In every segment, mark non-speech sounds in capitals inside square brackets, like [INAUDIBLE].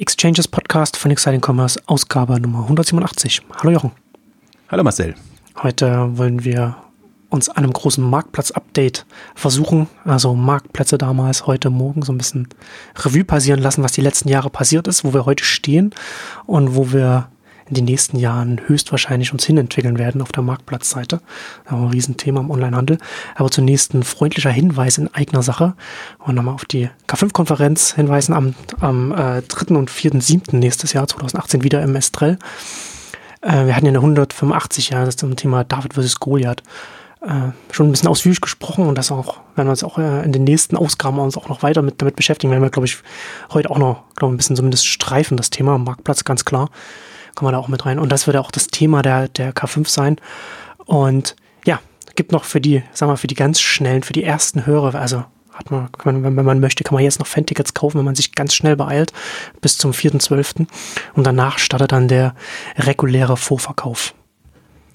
Exchanges Podcast von Exciting Commerce, Ausgabe Nummer 187. Hallo Jochen. Hallo Marcel. Heute wollen wir uns einem großen Marktplatz-Update versuchen, also Marktplätze damals, heute, morgen so ein bisschen Revue passieren lassen, was die letzten Jahre passiert ist, wo wir heute stehen und wo wir in den nächsten Jahren höchstwahrscheinlich uns hinentwickeln werden auf der Marktplatzseite. ein Riesenthema im Onlinehandel. Aber zunächst ein freundlicher Hinweis in eigener Sache und nochmal auf die K5-Konferenz hinweisen am, am äh, 3. und 4.7. nächstes Jahr 2018 wieder im Estrell. Äh, wir hatten ja eine 185 Jahre das zum Thema David vs. Goliath. Äh, schon ein bisschen ausführlich gesprochen und das auch, werden wir uns auch äh, in den nächsten Ausgaben uns auch noch weiter mit, damit beschäftigen, werden wir, glaube ich, heute auch noch, glaube ein bisschen zumindest streifen, das Thema Marktplatz, ganz klar kommen wir da auch mit rein. Und das wird auch das Thema der, der K5 sein. Und ja, gibt noch für die, sagen wir, für die ganz schnellen, für die ersten Hörer, also hat man, man, wenn man möchte, kann man jetzt noch Fan-Tickets kaufen, wenn man sich ganz schnell beeilt, bis zum 4.12. Und danach startet dann der reguläre Vorverkauf.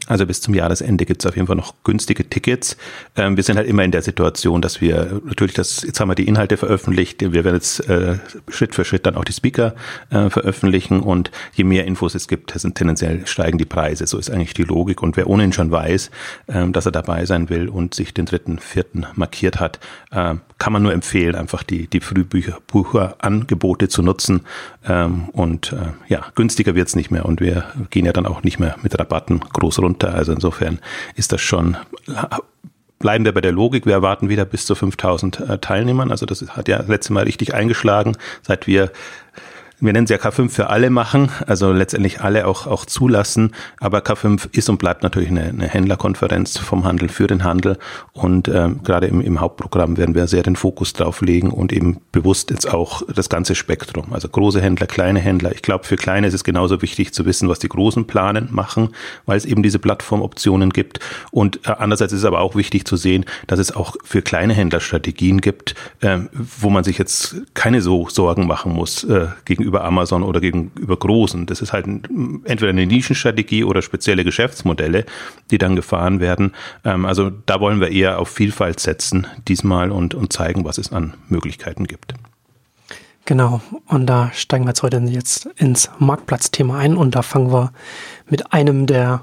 Also bis zum Jahresende gibt es auf jeden Fall noch günstige Tickets. Ähm, wir sind halt immer in der Situation, dass wir natürlich das, jetzt haben wir die Inhalte veröffentlicht, wir werden jetzt äh, Schritt für Schritt dann auch die Speaker äh, veröffentlichen und je mehr Infos es gibt, sind tendenziell steigen die Preise. So ist eigentlich die Logik. Und wer ohnehin schon weiß, ähm, dass er dabei sein will und sich den dritten, vierten markiert hat, äh, kann man nur empfehlen, einfach die, die Frühbucherangebote zu nutzen. Ähm, und äh, ja, günstiger wird's nicht mehr und wir gehen ja dann auch nicht mehr mit Rabatten groß runter. Also insofern ist das schon bleiben wir bei der Logik. Wir erwarten wieder bis zu 5000 äh, Teilnehmern. Also das hat ja letztes Mal richtig eingeschlagen, seit wir wir nennen es ja K5 für alle machen, also letztendlich alle auch, auch zulassen. Aber K5 ist und bleibt natürlich eine, eine Händlerkonferenz vom Handel für den Handel. Und ähm, gerade im, im Hauptprogramm werden wir sehr den Fokus drauf legen und eben bewusst jetzt auch das ganze Spektrum. Also große Händler, kleine Händler. Ich glaube, für kleine ist es genauso wichtig zu wissen, was die großen planen, machen, weil es eben diese Plattformoptionen gibt. Und äh, andererseits ist es aber auch wichtig zu sehen, dass es auch für kleine Händler Strategien gibt, äh, wo man sich jetzt keine so Sorgen machen muss äh, gegenüber gegenüber Amazon oder gegenüber Großen. Das ist halt entweder eine Nischenstrategie oder spezielle Geschäftsmodelle, die dann gefahren werden. Ähm, also da wollen wir eher auf Vielfalt setzen diesmal und, und zeigen, was es an Möglichkeiten gibt. Genau, und da steigen wir jetzt heute jetzt ins Marktplatzthema ein und da fangen wir mit einem der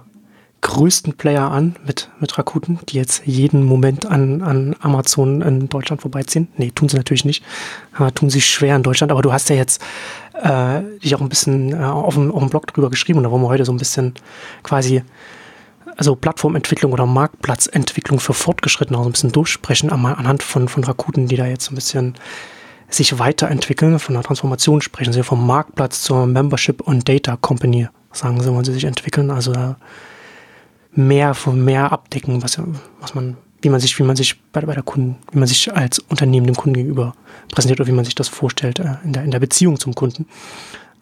größten Player an mit, mit Rakuten, die jetzt jeden Moment an, an Amazon in Deutschland vorbeiziehen. Nee, tun sie natürlich nicht. Aber tun sie schwer in Deutschland. Aber du hast ja jetzt äh, dich auch ein bisschen äh, auf, dem, auf dem Blog drüber geschrieben und da wollen wir heute so ein bisschen quasi also Plattformentwicklung oder Marktplatzentwicklung für Fortgeschrittene auch so ein bisschen durchsprechen anhand von, von Rakuten, die da jetzt so ein bisschen sich weiterentwickeln, von der Transformation sprechen sie vom Marktplatz zur Membership und Data Company, sagen sie, wollen sie sich entwickeln. Also mehr von mehr abdecken, was, was man, wie man sich, wie man sich bei, bei der Kunden, wie man sich als Unternehmen dem Kunden gegenüber präsentiert oder wie man sich das vorstellt äh, in, der, in der Beziehung zum Kunden.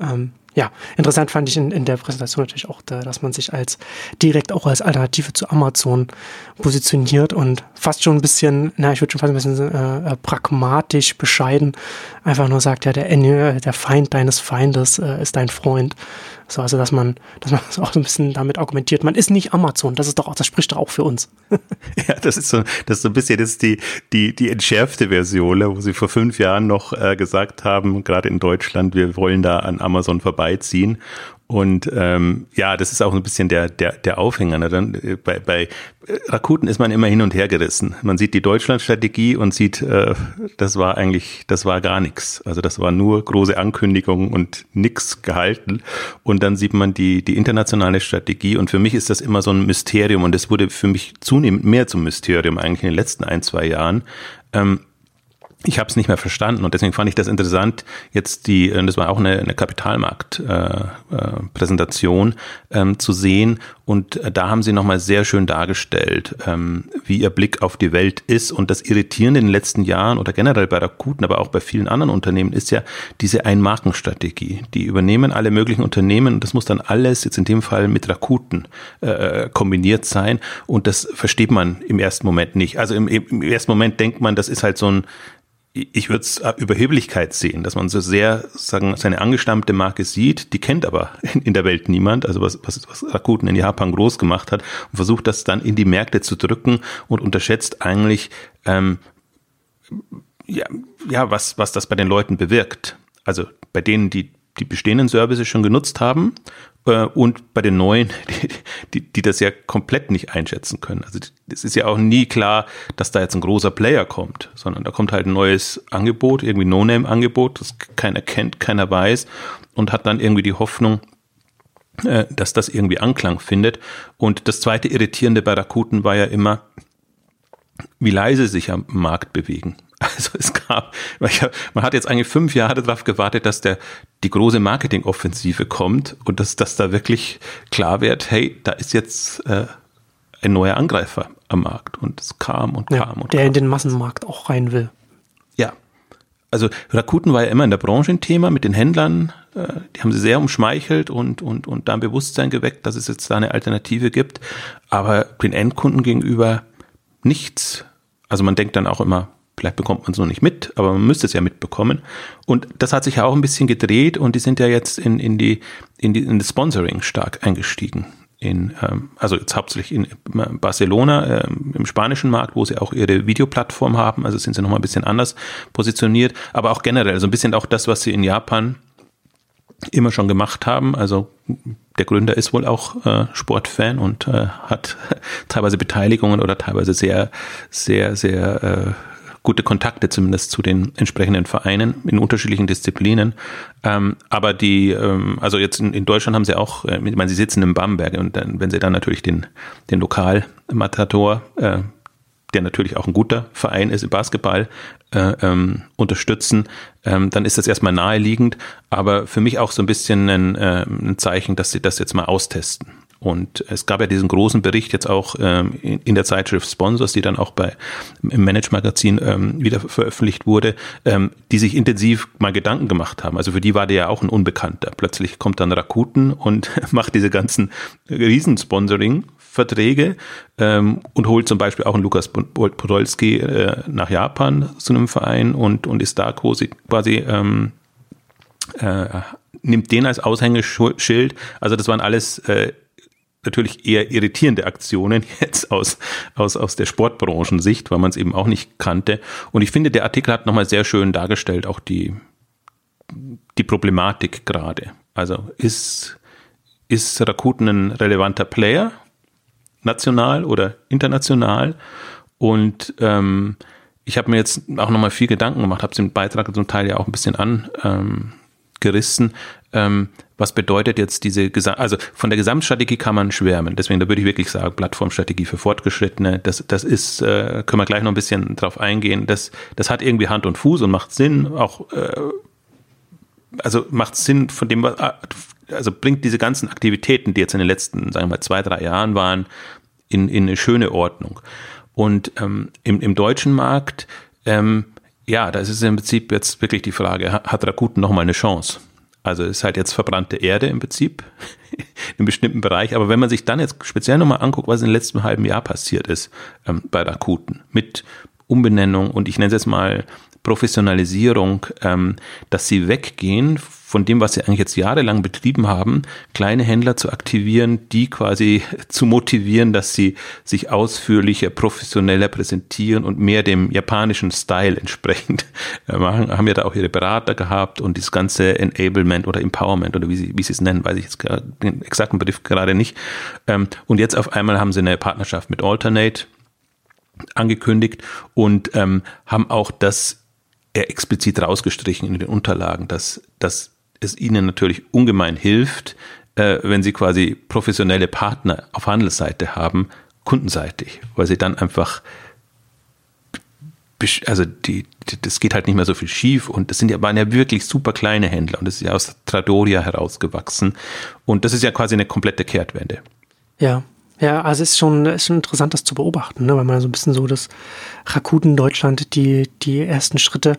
Ähm, ja, interessant fand ich in, in der Präsentation natürlich auch, da, dass man sich als direkt auch als Alternative zu Amazon positioniert und fast schon ein bisschen, na, ich würde schon fast ein bisschen äh, pragmatisch, bescheiden, einfach nur sagt, ja, der, der Feind deines Feindes äh, ist dein Freund. So, also, dass man, dass man [LAUGHS] auch so ein bisschen damit argumentiert, man ist nicht Amazon, das ist doch auch, das spricht doch auch für uns. [LAUGHS] ja, das ist so, das ist so ein bisschen das ist die, die, die entschärfte Version, wo sie vor fünf Jahren noch äh, gesagt haben, gerade in Deutschland, wir wollen da an Amazon vorbeiziehen. Und ähm, ja, das ist auch ein bisschen der, der, der Aufhänger. Ne? Dann, äh, bei, bei Rakuten ist man immer hin und her gerissen. Man sieht die Deutschlandstrategie und sieht, äh, das war eigentlich, das war gar nichts. Also das war nur große Ankündigungen und nix gehalten. Und dann sieht man die, die internationale Strategie. Und für mich ist das immer so ein Mysterium. Und das wurde für mich zunehmend mehr zum Mysterium eigentlich in den letzten ein, zwei Jahren. Ähm, ich habe es nicht mehr verstanden und deswegen fand ich das interessant, jetzt die, äh, das war auch eine, eine Kapitalmarkt-Präsentation äh, äh, ähm, zu sehen und äh, da haben sie nochmal sehr schön dargestellt, ähm, wie ihr Blick auf die Welt ist und das Irritierende in den letzten Jahren oder generell bei Rakuten, aber auch bei vielen anderen Unternehmen ist ja diese Einmarkenstrategie. Die übernehmen alle möglichen Unternehmen und das muss dann alles jetzt in dem Fall mit Rakuten äh, kombiniert sein und das versteht man im ersten Moment nicht. Also im, im ersten Moment denkt man, das ist halt so ein ich würde es Überheblichkeit sehen, dass man so sehr sagen seine angestammte Marke sieht, die kennt aber in der Welt niemand, also was was, was Rakuten in Japan groß gemacht hat und versucht das dann in die Märkte zu drücken und unterschätzt eigentlich ähm, ja, ja was was das bei den Leuten bewirkt. Also bei denen, die die bestehenden Services schon genutzt haben äh, und bei den neuen, [LAUGHS] die, die, das ja komplett nicht einschätzen können. Also es ist ja auch nie klar, dass da jetzt ein großer Player kommt, sondern da kommt halt ein neues Angebot, irgendwie No-Name-Angebot, das keiner kennt, keiner weiß und hat dann irgendwie die Hoffnung, äh, dass das irgendwie Anklang findet. Und das zweite Irritierende bei Rakuten war ja immer, wie leise sich am Markt bewegen. Also es gab, man hat jetzt eigentlich fünf Jahre darauf gewartet, dass der die große Marketingoffensive kommt und dass, dass da wirklich klar wird, hey, da ist jetzt äh, ein neuer Angreifer am Markt. Und es kam und ja, kam und Der kam. in den Massenmarkt auch rein will. Ja. Also Rakuten war ja immer in der Branche ein Thema mit den Händlern. Äh, die haben sie sehr umschmeichelt und, und, und da ein Bewusstsein geweckt, dass es jetzt da eine Alternative gibt. Aber den Endkunden gegenüber nichts. Also man denkt dann auch immer, Vielleicht bekommt man es noch nicht mit, aber man müsste es ja mitbekommen. Und das hat sich ja auch ein bisschen gedreht und die sind ja jetzt in, in, die, in, die, in das Sponsoring stark eingestiegen. In, ähm, also jetzt hauptsächlich in Barcelona, ähm, im spanischen Markt, wo sie auch ihre Videoplattform haben. Also sind sie nochmal ein bisschen anders positioniert, aber auch generell, also ein bisschen auch das, was sie in Japan immer schon gemacht haben. Also der Gründer ist wohl auch äh, Sportfan und äh, hat [LAUGHS] teilweise Beteiligungen oder teilweise sehr, sehr, sehr äh, gute Kontakte zumindest zu den entsprechenden Vereinen in unterschiedlichen Disziplinen. Ähm, aber die, ähm, also jetzt in, in, Deutschland haben sie auch, äh, ich meine, sie sitzen in Bamberg und dann, wenn sie dann natürlich den, den Lokalmatador, äh, der natürlich auch ein guter Verein ist im Basketball, äh, ähm, unterstützen, ähm, dann ist das erstmal naheliegend, aber für mich auch so ein bisschen ein, äh, ein Zeichen, dass sie das jetzt mal austesten. Und es gab ja diesen großen Bericht jetzt auch ähm, in, der Zeitschrift Sponsors, die dann auch bei im Manage-Magazin ähm, wieder veröffentlicht wurde, ähm, die sich intensiv mal Gedanken gemacht haben. Also für die war der ja auch ein Unbekannter. Plötzlich kommt dann Rakuten und [LAUGHS] macht diese ganzen Riesensponsoring Verträge ähm, und holt zum Beispiel auch einen Lukas Podolski äh, nach Japan zu einem Verein und, und ist da quasi, quasi ähm, äh, nimmt den als Aushängeschild. Also das waren alles äh, natürlich eher irritierende Aktionen [LAUGHS] jetzt aus, aus, aus der Sportbranchensicht, weil man es eben auch nicht kannte. Und ich finde, der Artikel hat nochmal sehr schön dargestellt, auch die, die Problematik gerade. Also ist, ist Rakuten ein relevanter Player, national oder international? Und ähm, ich habe mir jetzt auch nochmal viel Gedanken gemacht, habe es im Beitrag zum Teil ja auch ein bisschen angerissen. Ähm, was bedeutet jetzt diese, also von der Gesamtstrategie kann man schwärmen. Deswegen, da würde ich wirklich sagen, Plattformstrategie für Fortgeschrittene, das, das ist, äh, können wir gleich noch ein bisschen drauf eingehen. Das, das hat irgendwie Hand und Fuß und macht Sinn, auch, äh, also macht Sinn von dem, also bringt diese ganzen Aktivitäten, die jetzt in den letzten, sagen wir mal, zwei, drei Jahren waren, in, in eine schöne Ordnung. Und ähm, im, im deutschen Markt, ähm, ja, da ist es im Prinzip jetzt wirklich die Frage, hat Rakuten nochmal eine Chance? Also ist halt jetzt verbrannte Erde im Prinzip [LAUGHS] in einem bestimmten Bereich. Aber wenn man sich dann jetzt speziell nochmal anguckt, was in den letzten halben Jahr passiert ist ähm, bei Rakuten mit Umbenennung und ich nenne es jetzt mal Professionalisierung, ähm, dass sie weggehen von dem, was sie eigentlich jetzt jahrelang betrieben haben, kleine Händler zu aktivieren, die quasi [LAUGHS] zu motivieren, dass sie sich ausführlicher, professioneller präsentieren und mehr dem japanischen Style entsprechend äh, machen. Haben ja da auch ihre Berater gehabt und das ganze Enablement oder Empowerment oder wie sie, wie sie es nennen, weiß ich jetzt den exakten Begriff gerade nicht. Ähm, und jetzt auf einmal haben sie eine Partnerschaft mit Alternate angekündigt und ähm, haben auch das explizit rausgestrichen in den Unterlagen, dass, dass es ihnen natürlich ungemein hilft, äh, wenn sie quasi professionelle Partner auf Handelsseite haben, kundenseitig, weil sie dann einfach also die, das geht halt nicht mehr so viel schief und das sind ja, waren ja wirklich super kleine Händler und das ist ja aus Tradoria herausgewachsen und das ist ja quasi eine komplette Kehrtwende. Ja, ja, also es ist schon, ist schon interessant, das zu beobachten, ne? weil man so ein bisschen so das Rakuten Deutschland, die, die ersten Schritte,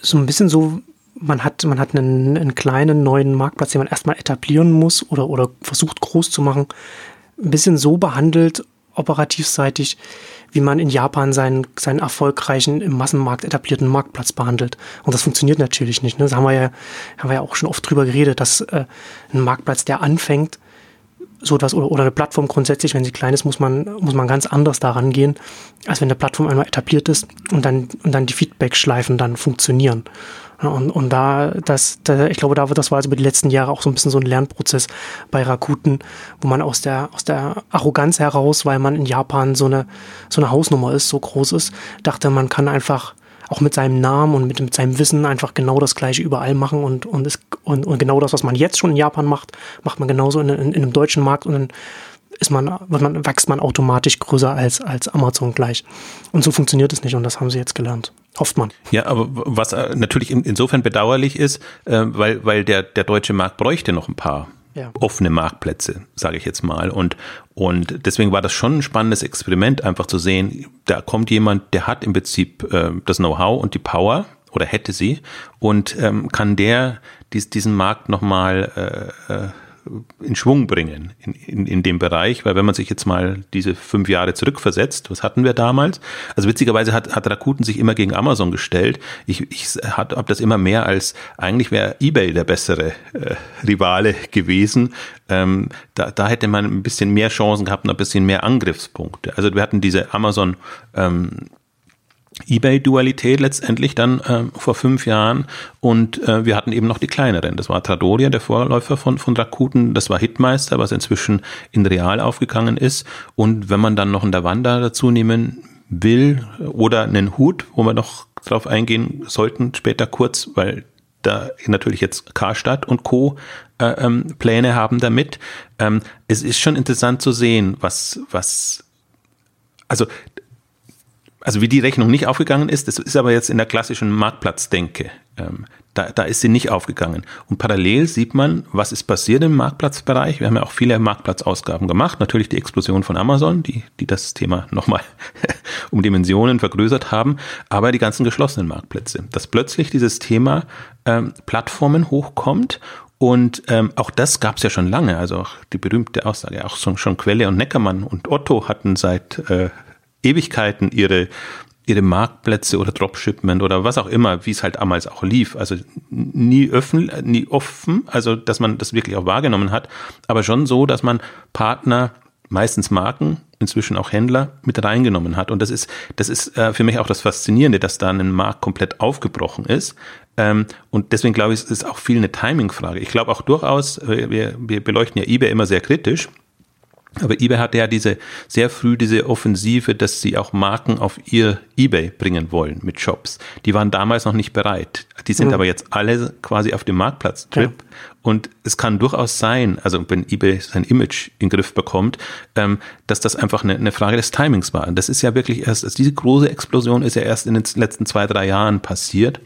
so ein bisschen so man hat, man hat einen, einen kleinen neuen Marktplatz, den man erstmal etablieren muss oder, oder versucht groß zu machen, ein bisschen so behandelt, operativseitig, wie man in Japan seinen, seinen erfolgreichen, im Massenmarkt etablierten Marktplatz behandelt. Und das funktioniert natürlich nicht. Ne? Das haben wir ja, haben wir ja auch schon oft drüber geredet, dass äh, ein Marktplatz, der anfängt, so etwas oder, oder eine Plattform grundsätzlich, wenn sie klein ist, muss man, muss man ganz anders daran gehen, als wenn eine Plattform einmal etabliert ist und dann, und dann die Feedback-Schleifen dann funktionieren. Und, und da, das, da, ich glaube, da, das war also über die letzten Jahre auch so ein bisschen so ein Lernprozess bei Rakuten, wo man aus der, aus der Arroganz heraus, weil man in Japan so eine, so eine Hausnummer ist, so groß ist, dachte, man kann einfach auch mit seinem Namen und mit, mit seinem Wissen einfach genau das Gleiche überall machen und, und, ist, und, und genau das, was man jetzt schon in Japan macht, macht man genauso in, in, in einem deutschen Markt und dann ist man, man, wächst man automatisch größer als, als Amazon gleich. Und so funktioniert es nicht und das haben sie jetzt gelernt. Hofft man. Ja, aber was äh, natürlich insofern bedauerlich ist, äh, weil, weil der, der deutsche Markt bräuchte noch ein paar ja. offene Marktplätze, sage ich jetzt mal. Und, und deswegen war das schon ein spannendes Experiment, einfach zu sehen, da kommt jemand, der hat im Prinzip äh, das Know-how und die Power oder hätte sie und ähm, kann der dies, diesen Markt nochmal äh, äh, in Schwung bringen in, in, in dem Bereich, weil wenn man sich jetzt mal diese fünf Jahre zurückversetzt, was hatten wir damals? Also witzigerweise hat, hat Rakuten sich immer gegen Amazon gestellt. Ich, ich habe das immer mehr als, eigentlich wäre eBay der bessere äh, Rivale gewesen. Ähm, da, da hätte man ein bisschen mehr Chancen gehabt und ein bisschen mehr Angriffspunkte. Also wir hatten diese Amazon ähm, eBay-Dualität letztendlich dann äh, vor fünf Jahren und äh, wir hatten eben noch die kleineren. Das war Tradoria, der Vorläufer von, von Rakuten, das war Hitmeister, was inzwischen in Real aufgegangen ist und wenn man dann noch einen Davanda dazu nehmen will oder einen Hut, wo wir noch drauf eingehen sollten später kurz, weil da natürlich jetzt Karstadt und Co. Äh, ähm, Pläne haben damit. Ähm, es ist schon interessant zu sehen, was, was, also also wie die Rechnung nicht aufgegangen ist, das ist aber jetzt in der klassischen Marktplatzdenke. Ähm, da, da ist sie nicht aufgegangen. Und parallel sieht man, was ist passiert im Marktplatzbereich. Wir haben ja auch viele Marktplatzausgaben gemacht. Natürlich die Explosion von Amazon, die, die das Thema [LAUGHS] nochmal um Dimensionen vergrößert haben, aber die ganzen geschlossenen Marktplätze. Dass plötzlich dieses Thema ähm, Plattformen hochkommt und ähm, auch das gab es ja schon lange, also auch die berühmte Aussage, auch schon, schon Quelle und Neckermann und Otto hatten seit äh, Ewigkeiten ihre ihre Marktplätze oder Dropshipment oder was auch immer, wie es halt damals auch lief. Also nie offen, nie offen, also dass man das wirklich auch wahrgenommen hat, aber schon so, dass man Partner, meistens Marken, inzwischen auch Händler mit reingenommen hat. Und das ist, das ist äh, für mich auch das Faszinierende, dass da ein Markt komplett aufgebrochen ist. Ähm, und deswegen glaube ich, es ist auch viel eine Timing-Frage. Ich glaube auch durchaus, äh, wir, wir beleuchten ja eBay immer sehr kritisch aber eBay hatte ja diese sehr früh diese Offensive, dass sie auch Marken auf ihr eBay bringen wollen mit Shops. Die waren damals noch nicht bereit. Die sind mhm. aber jetzt alle quasi auf dem Marktplatz-Trip. Ja. Und es kann durchaus sein, also wenn eBay sein Image in den Griff bekommt, ähm, dass das einfach eine, eine Frage des Timings war. Und das ist ja wirklich erst, also diese große Explosion ist ja erst in den letzten zwei, drei Jahren passiert.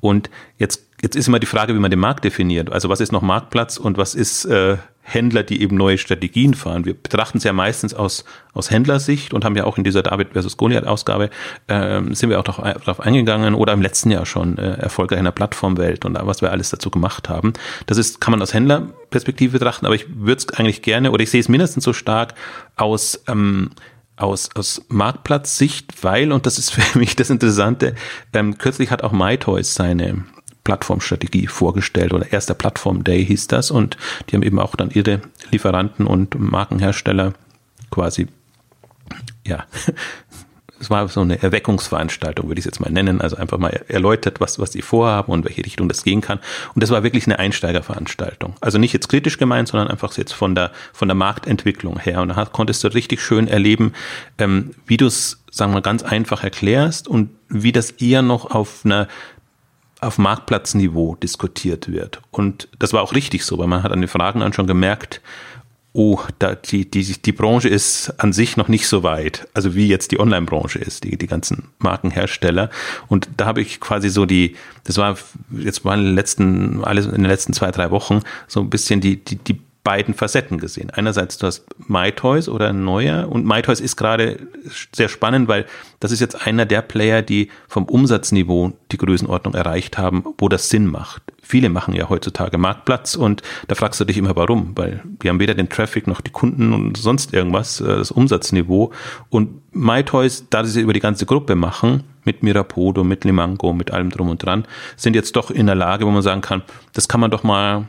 Und jetzt, jetzt ist immer die Frage, wie man den Markt definiert. Also was ist noch Marktplatz und was ist äh, Händler, die eben neue Strategien fahren. Wir betrachten es ja meistens aus, aus Händlersicht und haben ja auch in dieser David versus Goliath-Ausgabe äh, sind wir auch darauf eingegangen oder im letzten Jahr schon äh, erfolgreich in der Plattformwelt und was wir alles dazu gemacht haben. Das ist, kann man aus Händlerperspektive betrachten, aber ich würde es eigentlich gerne oder ich sehe es mindestens so stark aus ähm, aus, aus Marktplatzsicht, weil, und das ist [LAUGHS] für mich das Interessante, ähm, kürzlich hat auch MyToys seine Plattformstrategie vorgestellt oder erster Plattform Day hieß das und die haben eben auch dann ihre Lieferanten und Markenhersteller quasi, ja, [LAUGHS] es war so eine Erweckungsveranstaltung, würde ich es jetzt mal nennen, also einfach mal erläutert, was, was sie vorhaben und welche Richtung das gehen kann. Und das war wirklich eine Einsteigerveranstaltung. Also nicht jetzt kritisch gemeint, sondern einfach jetzt von der, von der Marktentwicklung her. Und da konntest du richtig schön erleben, ähm, wie du es, sagen wir, ganz einfach erklärst und wie das eher noch auf einer auf Marktplatzniveau diskutiert wird. Und das war auch richtig so, weil man hat an den Fragen an schon gemerkt, oh, da, die, die, die Branche ist an sich noch nicht so weit, also wie jetzt die Online-Branche ist, die, die ganzen Markenhersteller. Und da habe ich quasi so die, das war jetzt mal in den letzten, alles in den letzten zwei, drei Wochen so ein bisschen die, die, die beiden Facetten gesehen. Einerseits du hast MyToys oder ein neuer und MyToys ist gerade sehr spannend, weil das ist jetzt einer der Player, die vom Umsatzniveau die Größenordnung erreicht haben, wo das Sinn macht. Viele machen ja heutzutage Marktplatz und da fragst du dich immer warum, weil die haben weder den Traffic noch die Kunden und sonst irgendwas, äh, das Umsatzniveau und MyToys, da sie über die ganze Gruppe machen, mit Mirapodo, mit Limango, mit allem drum und dran, sind jetzt doch in der Lage, wo man sagen kann, das kann man doch mal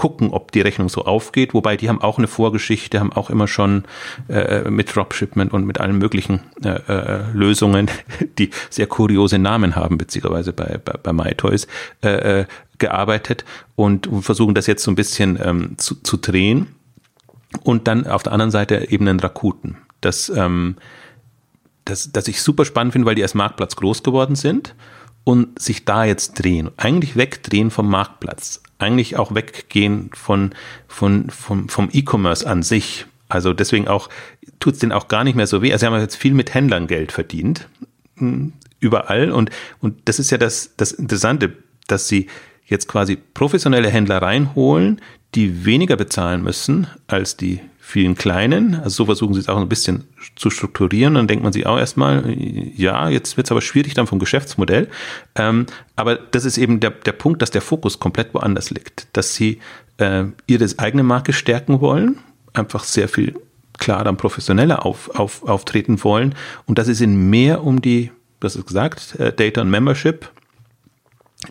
gucken, ob die Rechnung so aufgeht. Wobei die haben auch eine Vorgeschichte, haben auch immer schon äh, mit Dropshipment und mit allen möglichen äh, äh, Lösungen, [LAUGHS] die sehr kuriose Namen haben, beziehungsweise bei, bei, bei MyToys, äh, äh, gearbeitet und versuchen das jetzt so ein bisschen ähm, zu, zu drehen. Und dann auf der anderen Seite eben einen Rakuten. Das, ähm, das, das ich super spannend finde, weil die als Marktplatz groß geworden sind und sich da jetzt drehen. Eigentlich wegdrehen vom Marktplatz. Eigentlich auch weggehen von, von, vom, vom E-Commerce an sich. Also deswegen auch, tut es denen auch gar nicht mehr so weh. Also sie haben jetzt viel mit Händlern Geld verdient. Hm, überall. Und, und das ist ja das, das Interessante, dass sie jetzt quasi professionelle Händler reinholen, die weniger bezahlen müssen als die vielen kleinen. Also so versuchen sie es auch ein bisschen zu strukturieren. Dann denkt man sich auch erstmal, ja, jetzt wird es aber schwierig dann vom Geschäftsmodell. Ähm, aber das ist eben der, der Punkt, dass der Fokus komplett woanders liegt. Dass sie äh, ihre eigene Marke stärken wollen, einfach sehr viel klar dann professioneller auf, auf, auftreten wollen. Und dass es ihnen mehr um die, hast es gesagt, äh, Data und Membership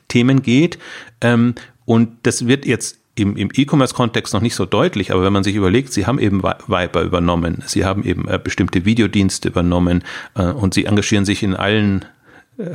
Themen geht. Ähm, und das wird jetzt im, im E-Commerce-Kontext noch nicht so deutlich, aber wenn man sich überlegt, sie haben eben Viber übernommen, sie haben eben äh, bestimmte Videodienste übernommen äh, und sie engagieren sich in allen äh,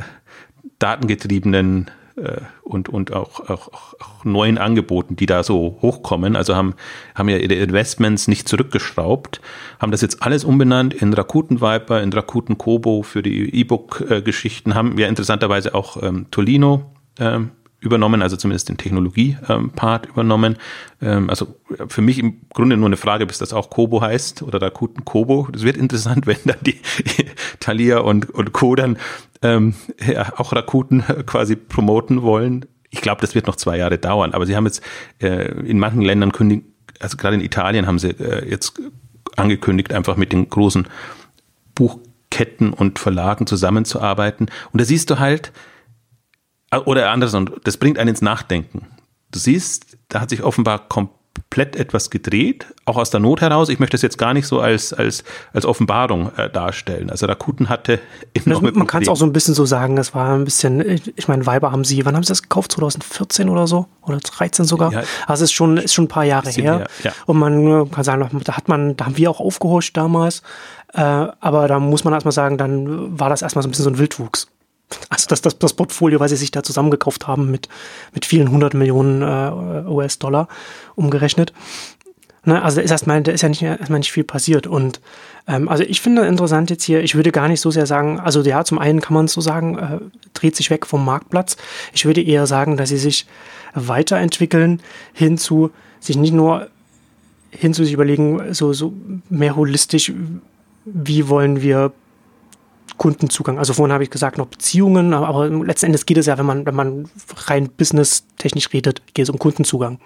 datengetriebenen äh, und, und auch, auch, auch neuen Angeboten, die da so hochkommen. Also haben, haben ja ihre Investments nicht zurückgeschraubt, haben das jetzt alles umbenannt in Rakuten Viper, in Rakuten Kobo für die E-Book-Geschichten, haben ja interessanterweise auch ähm, Tolino ähm, übernommen, also zumindest den Technologie-Part übernommen. Ähm, also für mich im Grunde nur eine Frage, bis das auch Kobo heißt oder Rakuten Kobo. Das wird interessant, [LAUGHS] wenn dann die Thalia und, und Co. dann ähm, ja, auch Rakuten quasi promoten wollen. Ich glaube, das wird noch zwei Jahre dauern, aber sie haben jetzt äh, in manchen Ländern kündigen, also gerade in Italien haben sie äh, jetzt angekündigt, einfach mit den großen Buchketten und Verlagen zusammenzuarbeiten. Und da siehst du halt, oder andersrum, das bringt einen ins Nachdenken. Du siehst, da hat sich offenbar komplett etwas gedreht, auch aus der Not heraus. Ich möchte das jetzt gar nicht so als, als, als Offenbarung äh, darstellen. Also Rakuten hatte [LAUGHS] eben noch mit Man kann es auch so ein bisschen so sagen, es war ein bisschen, ich meine, Weiber haben sie, wann haben sie das gekauft? 2014 oder so? Oder 13 sogar? Ja, also es ist schon, ist schon ein paar Jahre her. her ja. Und man äh, kann sagen, da hat man, da haben wir auch aufgehorcht damals. Äh, aber da muss man erstmal sagen, dann war das erstmal so ein bisschen so ein Wildwuchs. Also das, das, das Portfolio, was sie sich da zusammengekauft haben mit, mit vielen hundert Millionen äh, US-Dollar umgerechnet. Ne, also da ist erstmal, da ist ja nicht, erstmal nicht viel passiert. Und ähm, also ich finde interessant jetzt hier, ich würde gar nicht so sehr sagen, also ja, zum einen kann man so sagen, äh, dreht sich weg vom Marktplatz. Ich würde eher sagen, dass sie sich weiterentwickeln hinzu, sich nicht nur hinzu sich überlegen, so, so mehr holistisch, wie wollen wir Kundenzugang. Also vorhin habe ich gesagt, noch Beziehungen, aber letzten Endes geht es ja, wenn man, wenn man rein business-technisch redet, geht es um Kundenzugang.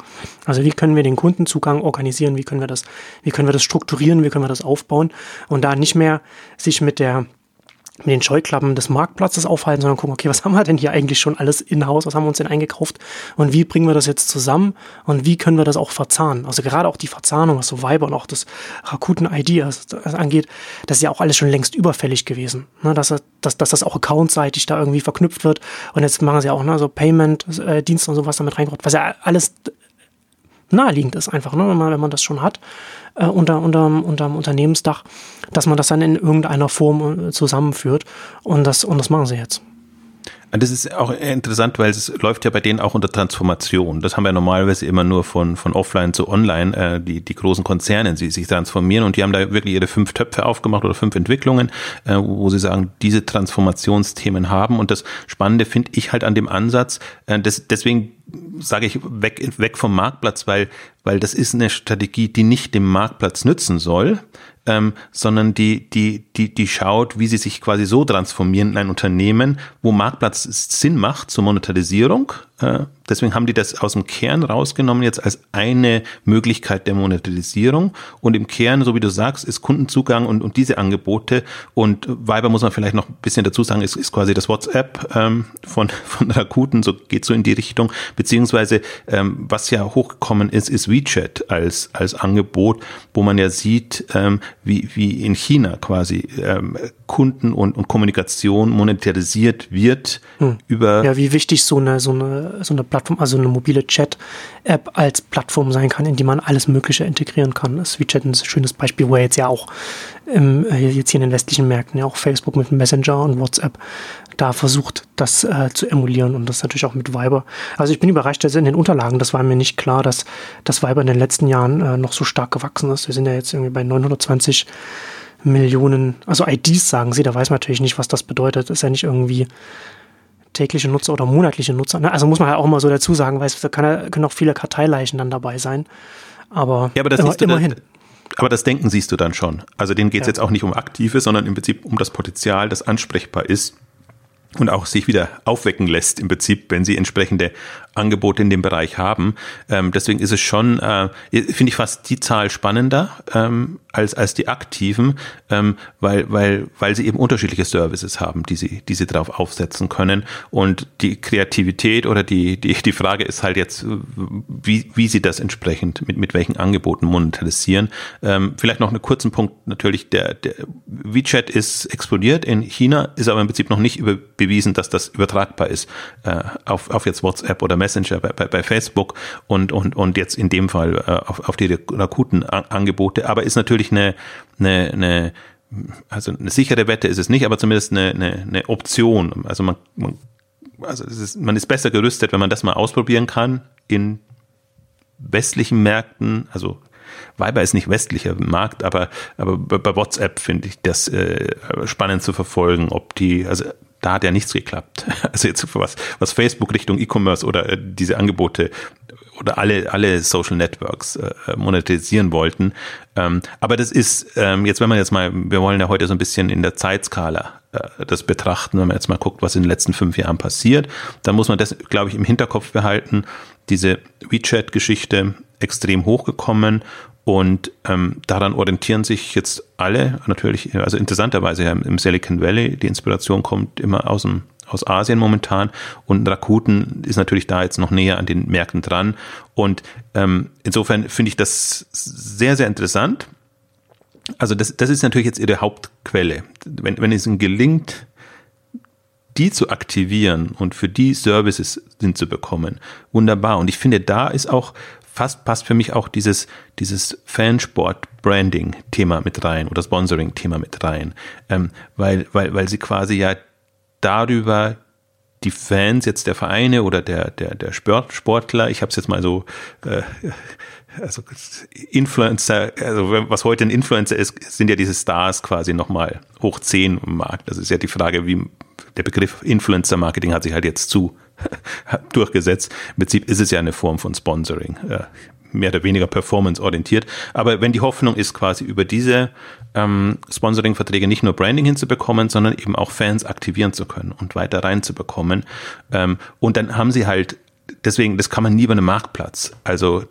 Also wie können wir den Kundenzugang organisieren, wie können wir das, wie können wir das strukturieren, wie können wir das aufbauen und da nicht mehr sich mit der mit den Scheuklappen des Marktplatzes aufhalten, sondern gucken, okay, was [LAUGHS] haben wir denn hier eigentlich schon alles in-house, was haben wir uns denn eingekauft? Und wie bringen wir das jetzt zusammen? Und wie können wir das auch verzahnen? Also gerade auch die Verzahnung, was so Viber und auch das Rakuten-ID angeht, das ist ja auch alles schon längst überfällig gewesen, ne? dass, dass, dass das auch accountseitig da irgendwie verknüpft wird. Und jetzt machen sie auch ne, so Payment-Dienste äh, und sowas damit reingebracht, was ja alles naheliegend ist einfach, ne, wenn, man, wenn man das schon hat äh, unter, unter, unter dem Unternehmensdach, dass man das dann in irgendeiner Form äh, zusammenführt und das, und das machen sie jetzt. Das ist auch interessant, weil es läuft ja bei denen auch unter Transformation. Das haben wir normalerweise immer nur von, von offline zu online, äh, die, die großen Konzerne, die sich transformieren und die haben da wirklich ihre fünf Töpfe aufgemacht oder fünf Entwicklungen, äh, wo sie sagen, diese Transformationsthemen haben. Und das Spannende finde ich halt an dem Ansatz, äh, das, deswegen sage ich weg, weg vom Marktplatz, weil, weil das ist eine Strategie, die nicht dem Marktplatz nützen soll, ähm, sondern die, die, die, die schaut, wie sie sich quasi so transformieren in ein Unternehmen, wo Marktplatz Sinn macht zur Monetarisierung, deswegen haben die das aus dem Kern rausgenommen jetzt als eine Möglichkeit der Monetarisierung. Und im Kern, so wie du sagst, ist Kundenzugang und, und diese Angebote. Und Viber muss man vielleicht noch ein bisschen dazu sagen, ist, ist quasi das WhatsApp ähm, von, [LAUGHS] von Rakuten, so geht so in die Richtung. Beziehungsweise, ähm, was ja hochgekommen ist, ist WeChat als, als Angebot, wo man ja sieht, ähm, wie, wie in China quasi ähm, Kunden und, und Kommunikation monetarisiert wird hm. über. Ja, wie wichtig so eine, so eine so eine Plattform, also eine mobile Chat-App als Plattform sein kann, in die man alles Mögliche integrieren kann. Das WeChat ist ein schönes Beispiel, wo jetzt ja auch im, äh, jetzt hier in den westlichen Märkten ja auch Facebook mit Messenger und WhatsApp da versucht, das äh, zu emulieren und das natürlich auch mit Viber. Also ich bin überrascht, dass in den Unterlagen, das war mir nicht klar, dass das Viber in den letzten Jahren äh, noch so stark gewachsen ist. Wir sind ja jetzt irgendwie bei 920 Millionen, also IDs sagen sie, da weiß man natürlich nicht, was das bedeutet. Das ist ja nicht irgendwie tägliche Nutzer oder monatliche Nutzer. Ne? Also muss man ja auch immer so dazu sagen, weil es da kann, können auch viele Karteileichen dann dabei sein. Aber, ja, aber das immer, immerhin. Das, aber das Denken siehst du dann schon. Also denen geht es ja. jetzt auch nicht um Aktive, sondern im Prinzip um das Potenzial, das ansprechbar ist und auch sich wieder aufwecken lässt im Prinzip, wenn sie entsprechende Angebote in dem Bereich haben. Ähm, deswegen ist es schon, äh, finde ich fast die Zahl spannender ähm, als, als die aktiven, ähm, weil, weil, weil sie eben unterschiedliche Services haben, die sie, die sie darauf aufsetzen können. Und die Kreativität oder die, die, die Frage ist halt jetzt, wie, wie sie das entsprechend mit, mit welchen Angeboten monetarisieren. Ähm, vielleicht noch einen kurzen Punkt natürlich, der, der WeChat ist explodiert in China, ist aber im Prinzip noch nicht über, bewiesen, dass das übertragbar ist äh, auf, auf jetzt WhatsApp oder Messenger bei, bei, bei Facebook und, und, und jetzt in dem Fall äh, auf, auf die akuten Angebote. Aber ist natürlich eine, eine, eine also eine sichere Wette ist es nicht, aber zumindest eine, eine, eine Option. Also man, man also ist, man ist besser gerüstet, wenn man das mal ausprobieren kann in westlichen Märkten, also Viber ist nicht westlicher Markt, aber, aber bei WhatsApp finde ich das äh, spannend zu verfolgen, ob die, also da hat ja nichts geklappt. [LAUGHS] Also jetzt was, was Facebook Richtung E-Commerce oder äh, diese Angebote oder alle, alle Social Networks äh, monetarisieren wollten. Ähm, aber das ist, ähm, jetzt wenn man jetzt mal, wir wollen ja heute so ein bisschen in der Zeitskala äh, das betrachten, wenn man jetzt mal guckt, was in den letzten fünf Jahren passiert, dann muss man das, glaube ich, im Hinterkopf behalten. Diese WeChat-Geschichte extrem hochgekommen und ähm, daran orientieren sich jetzt alle, natürlich, also interessanterweise ja im Silicon Valley, die Inspiration kommt immer aus, dem, aus Asien momentan und Rakuten ist natürlich da jetzt noch näher an den Märkten dran. Und ähm, insofern finde ich das sehr, sehr interessant. Also das, das ist natürlich jetzt ihre Hauptquelle. Wenn, wenn es ihnen gelingt, die zu aktivieren und für die Services hinzubekommen, wunderbar. Und ich finde, da ist auch fast passt für mich auch dieses, dieses Fansport-Branding-Thema mit rein oder Sponsoring-Thema mit rein, ähm, weil, weil, weil sie quasi ja darüber die Fans jetzt der Vereine oder der, der, der Sport, Sportler, ich habe es jetzt mal so, äh, [LAUGHS] also Influencer, also was heute ein Influencer ist, sind ja diese Stars quasi nochmal hoch 10 im Markt. Das ist ja die Frage, wie der Begriff Influencer-Marketing hat sich halt jetzt zu [LAUGHS] durchgesetzt. Im Prinzip ist es ja eine Form von Sponsoring, äh, mehr oder weniger performance-orientiert. Aber wenn die Hoffnung ist, quasi über diese ähm, Sponsoring-Verträge nicht nur Branding hinzubekommen, sondern eben auch Fans aktivieren zu können und weiter reinzubekommen. Ähm, und dann haben sie halt, deswegen, das kann man nie über einen Marktplatz. Also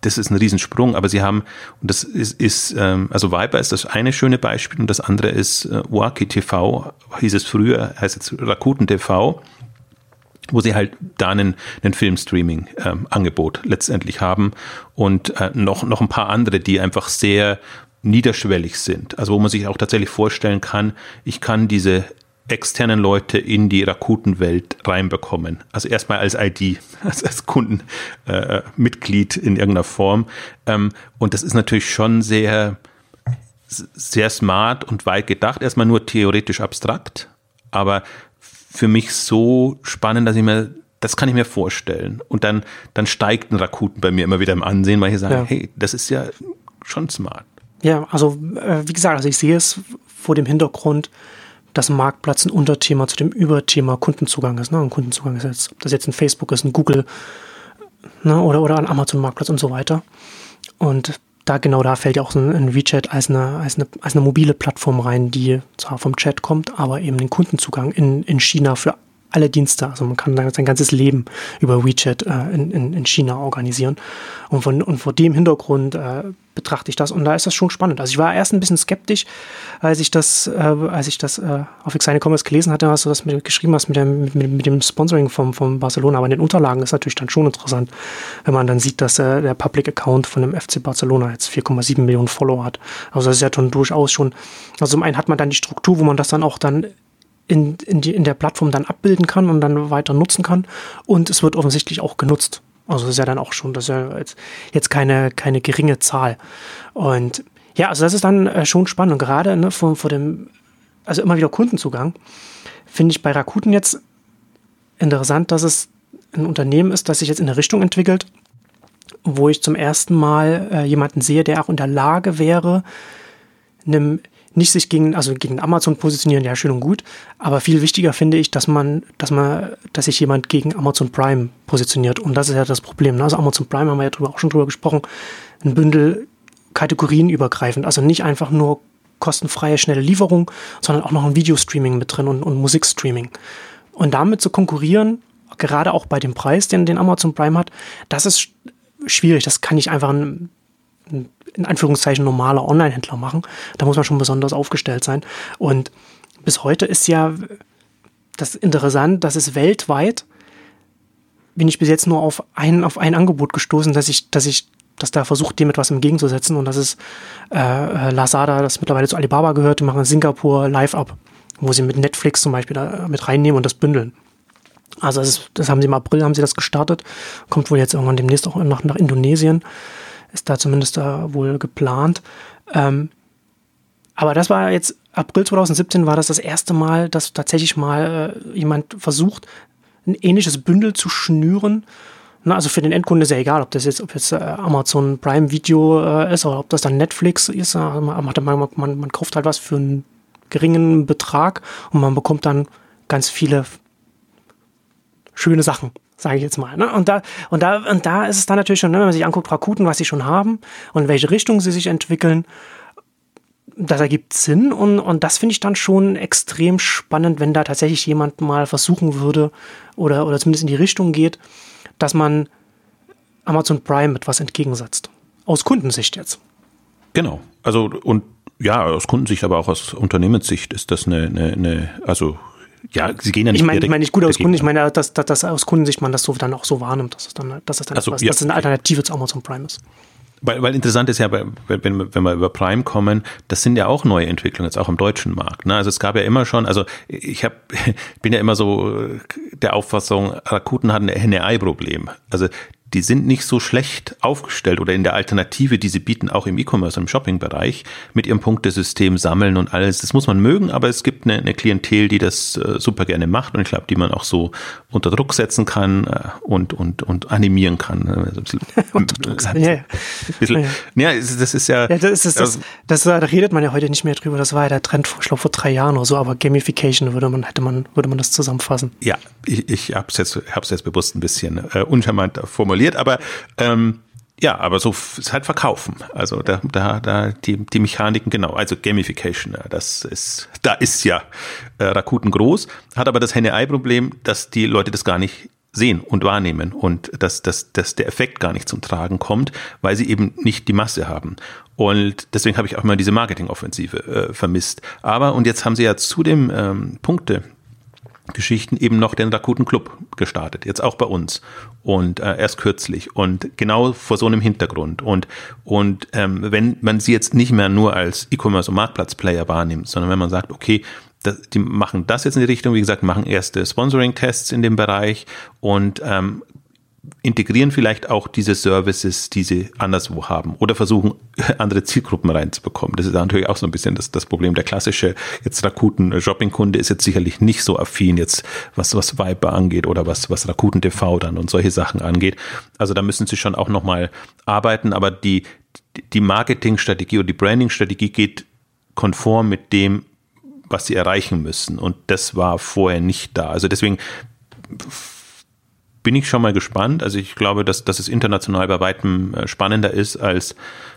das ist ein Riesensprung, aber sie haben, und das ist, ist ähm, also Viber ist das eine schöne Beispiel und das andere ist äh, Waki TV, hieß es früher, heißt jetzt Rakuten TV wo sie halt da einen, einen Filmstreaming-Angebot ähm, letztendlich haben und äh, noch, noch ein paar andere, die einfach sehr niederschwellig sind. Also wo man sich auch tatsächlich vorstellen kann, ich kann diese externen Leute in die Rakuten-Welt reinbekommen. Also erstmal als ID, [LAUGHS] als, als Kundenmitglied äh, in irgendeiner Form. Ähm, und das ist natürlich schon sehr, sehr smart und weit gedacht. Erstmal nur theoretisch abstrakt, aber für mich so spannend, dass ich mir, das kann ich mir vorstellen. Und dann, dann steigt ein Rakuten bei mir immer wieder im Ansehen, weil ich sage, ja. hey, das ist ja schon smart. Ja, also äh, wie gesagt, also ich sehe es vor dem Hintergrund, dass Marktplatz ein Unterthema zu dem Überthema Kundenzugang ist. Ne? Und Kundenzugang ist jetzt, ob das jetzt ein Facebook ist, ein Google ne? oder, oder ein Amazon-Marktplatz und so weiter. Und da genau da fällt ja auch ein, ein WeChat als eine, als, eine, als eine mobile Plattform rein, die zwar vom Chat kommt, aber eben den Kundenzugang in, in China für alle Dienste. Also man kann sein ganzes Leben über WeChat äh, in, in, in China organisieren. Und, von, und vor dem Hintergrund äh, betrachte ich das und da ist das schon spannend. Also ich war erst ein bisschen skeptisch, als ich das, äh, als ich das äh, auf Exine Commerce gelesen hatte, was du das mit, geschrieben hast mit dem, mit, mit dem Sponsoring vom, vom Barcelona. Aber in den Unterlagen ist natürlich dann schon interessant, wenn man dann sieht, dass äh, der Public Account von dem FC Barcelona jetzt 4,7 Millionen Follower hat. Also das ist ja schon durchaus schon, also zum einen hat man dann die Struktur, wo man das dann auch dann in, in, die, in der Plattform dann abbilden kann und dann weiter nutzen kann. Und es wird offensichtlich auch genutzt. Also das ist ja dann auch schon, das ist ja jetzt, jetzt keine, keine geringe Zahl. Und ja, also das ist dann äh, schon spannend. Und gerade ne, vor, vor dem, also immer wieder Kundenzugang, finde ich bei Rakuten jetzt interessant, dass es ein Unternehmen ist, das sich jetzt in eine Richtung entwickelt, wo ich zum ersten Mal äh, jemanden sehe, der auch in der Lage wäre, einem nicht sich gegen, also gegen Amazon positionieren, ja, schön und gut. Aber viel wichtiger finde ich, dass man, dass man, dass sich jemand gegen Amazon Prime positioniert. Und das ist ja das Problem. Ne? Also Amazon Prime haben wir ja drüber, auch schon drüber gesprochen. Ein Bündel kategorienübergreifend. Also nicht einfach nur kostenfreie, schnelle Lieferung, sondern auch noch ein Videostreaming mit drin und, und Musikstreaming. Und damit zu konkurrieren, gerade auch bei dem Preis, den, den Amazon Prime hat, das ist schwierig. Das kann ich einfach ein, ein in Anführungszeichen normaler Online-Händler machen. Da muss man schon besonders aufgestellt sein. Und bis heute ist ja das interessant, dass es weltweit bin ich bis jetzt nur auf ein, auf ein Angebot gestoßen, dass ich, dass ich, dass da versucht, dem etwas entgegenzusetzen. Und das ist äh, Lazada, das mittlerweile zu Alibaba gehört, die machen Singapur live ab, wo sie mit Netflix zum Beispiel da mit reinnehmen und das bündeln. Also das, ist, das haben sie im April haben sie das gestartet, kommt wohl jetzt irgendwann demnächst auch nach, nach Indonesien ist da zumindest da wohl geplant. Ähm, aber das war jetzt, April 2017 war das das erste Mal, dass tatsächlich mal äh, jemand versucht, ein ähnliches Bündel zu schnüren. Na, also für den Endkunden ist ja egal, ob das jetzt, ob jetzt äh, Amazon Prime Video äh, ist oder ob das dann Netflix ist. Also man, man, man, man kauft halt was für einen geringen Betrag und man bekommt dann ganz viele schöne Sachen sage ich jetzt mal. Ne? Und, da, und, da, und da ist es dann natürlich schon, ne, wenn man sich anguckt, Rakuten, was sie schon haben und in welche Richtung sie sich entwickeln, das ergibt Sinn und, und das finde ich dann schon extrem spannend, wenn da tatsächlich jemand mal versuchen würde oder, oder zumindest in die Richtung geht, dass man Amazon Prime etwas entgegensetzt. Aus Kundensicht jetzt. Genau. Also und ja, aus Kundensicht, aber auch aus Unternehmenssicht ist das eine, eine, eine also ja, sie gehen ja nicht Ich meine, ich meine nicht gut aus Kunden, ich meine, dass, dass, dass aus Kundensicht man das so dann auch so wahrnimmt, dass es dann, dass es dann also, etwas, ja, dass es eine Alternative zu Amazon Prime ist. Weil, weil interessant ist ja, wenn, wenn wir über Prime kommen, das sind ja auch neue Entwicklungen, jetzt auch im deutschen Markt. Ne? Also es gab ja immer schon, also ich hab, [LAUGHS] bin ja immer so der Auffassung, Rakuten hat ein Henne-Ei-Problem. Also die sind nicht so schlecht aufgestellt oder in der Alternative, die sie bieten, auch im E-Commerce, im Shopping-Bereich, mit ihrem Punktesystem sammeln und alles. Das muss man mögen, aber es gibt eine, eine Klientel, die das äh, super gerne macht und ich glaube, die man auch so unter Druck setzen kann äh, und, und, und animieren kann. Also bisschen, [LAUGHS] unter Druck setzen. Ja, bisschen, ja. ja, das ist ja. ja das, ist, das, das, da redet man ja heute nicht mehr drüber. Das war ja der Trend, ich glaube, vor drei Jahren oder so, aber Gamification würde man, hätte man, würde man das zusammenfassen. Ja, ich, ich habe es jetzt, hab's jetzt bewusst ein bisschen äh, uncharmant formuliert formuliert, aber ähm, ja, aber so ist halt verkaufen. Also da, da, da die, die Mechaniken, genau, also Gamification, das ist, da ist ja äh, Rakuten groß, hat aber das Henne-Ei-Problem, dass die Leute das gar nicht sehen und wahrnehmen und dass, dass, dass der Effekt gar nicht zum Tragen kommt, weil sie eben nicht die Masse haben. Und deswegen habe ich auch mal diese Marketingoffensive äh, vermisst. Aber, und jetzt haben sie ja zu dem ähm, Punkte, Geschichten eben noch den Rakuten Club gestartet, jetzt auch bei uns. Und äh, erst kürzlich. Und genau vor so einem Hintergrund. Und und ähm, wenn man sie jetzt nicht mehr nur als E-Commerce und Marktplatzplayer wahrnimmt, sondern wenn man sagt, okay, das, die machen das jetzt in die Richtung, wie gesagt, machen erste Sponsoring-Tests in dem Bereich. Und ähm, integrieren vielleicht auch diese Services, die sie anderswo haben oder versuchen, [LAUGHS] andere Zielgruppen reinzubekommen. Das ist natürlich auch so ein bisschen das, das Problem. Der klassische jetzt Rakuten Shopping-Kunde ist jetzt sicherlich nicht so affin jetzt, was, was Viber angeht oder was, was Rakuten TV dann und solche Sachen angeht. Also da müssen sie schon auch nochmal arbeiten, aber die, die Marketingstrategie oder die Branding-Strategie geht konform mit dem, was sie erreichen müssen. Und das war vorher nicht da. Also deswegen bin ich schon mal gespannt. Also ich glaube, dass, dass es international bei weitem äh, spannender ist als,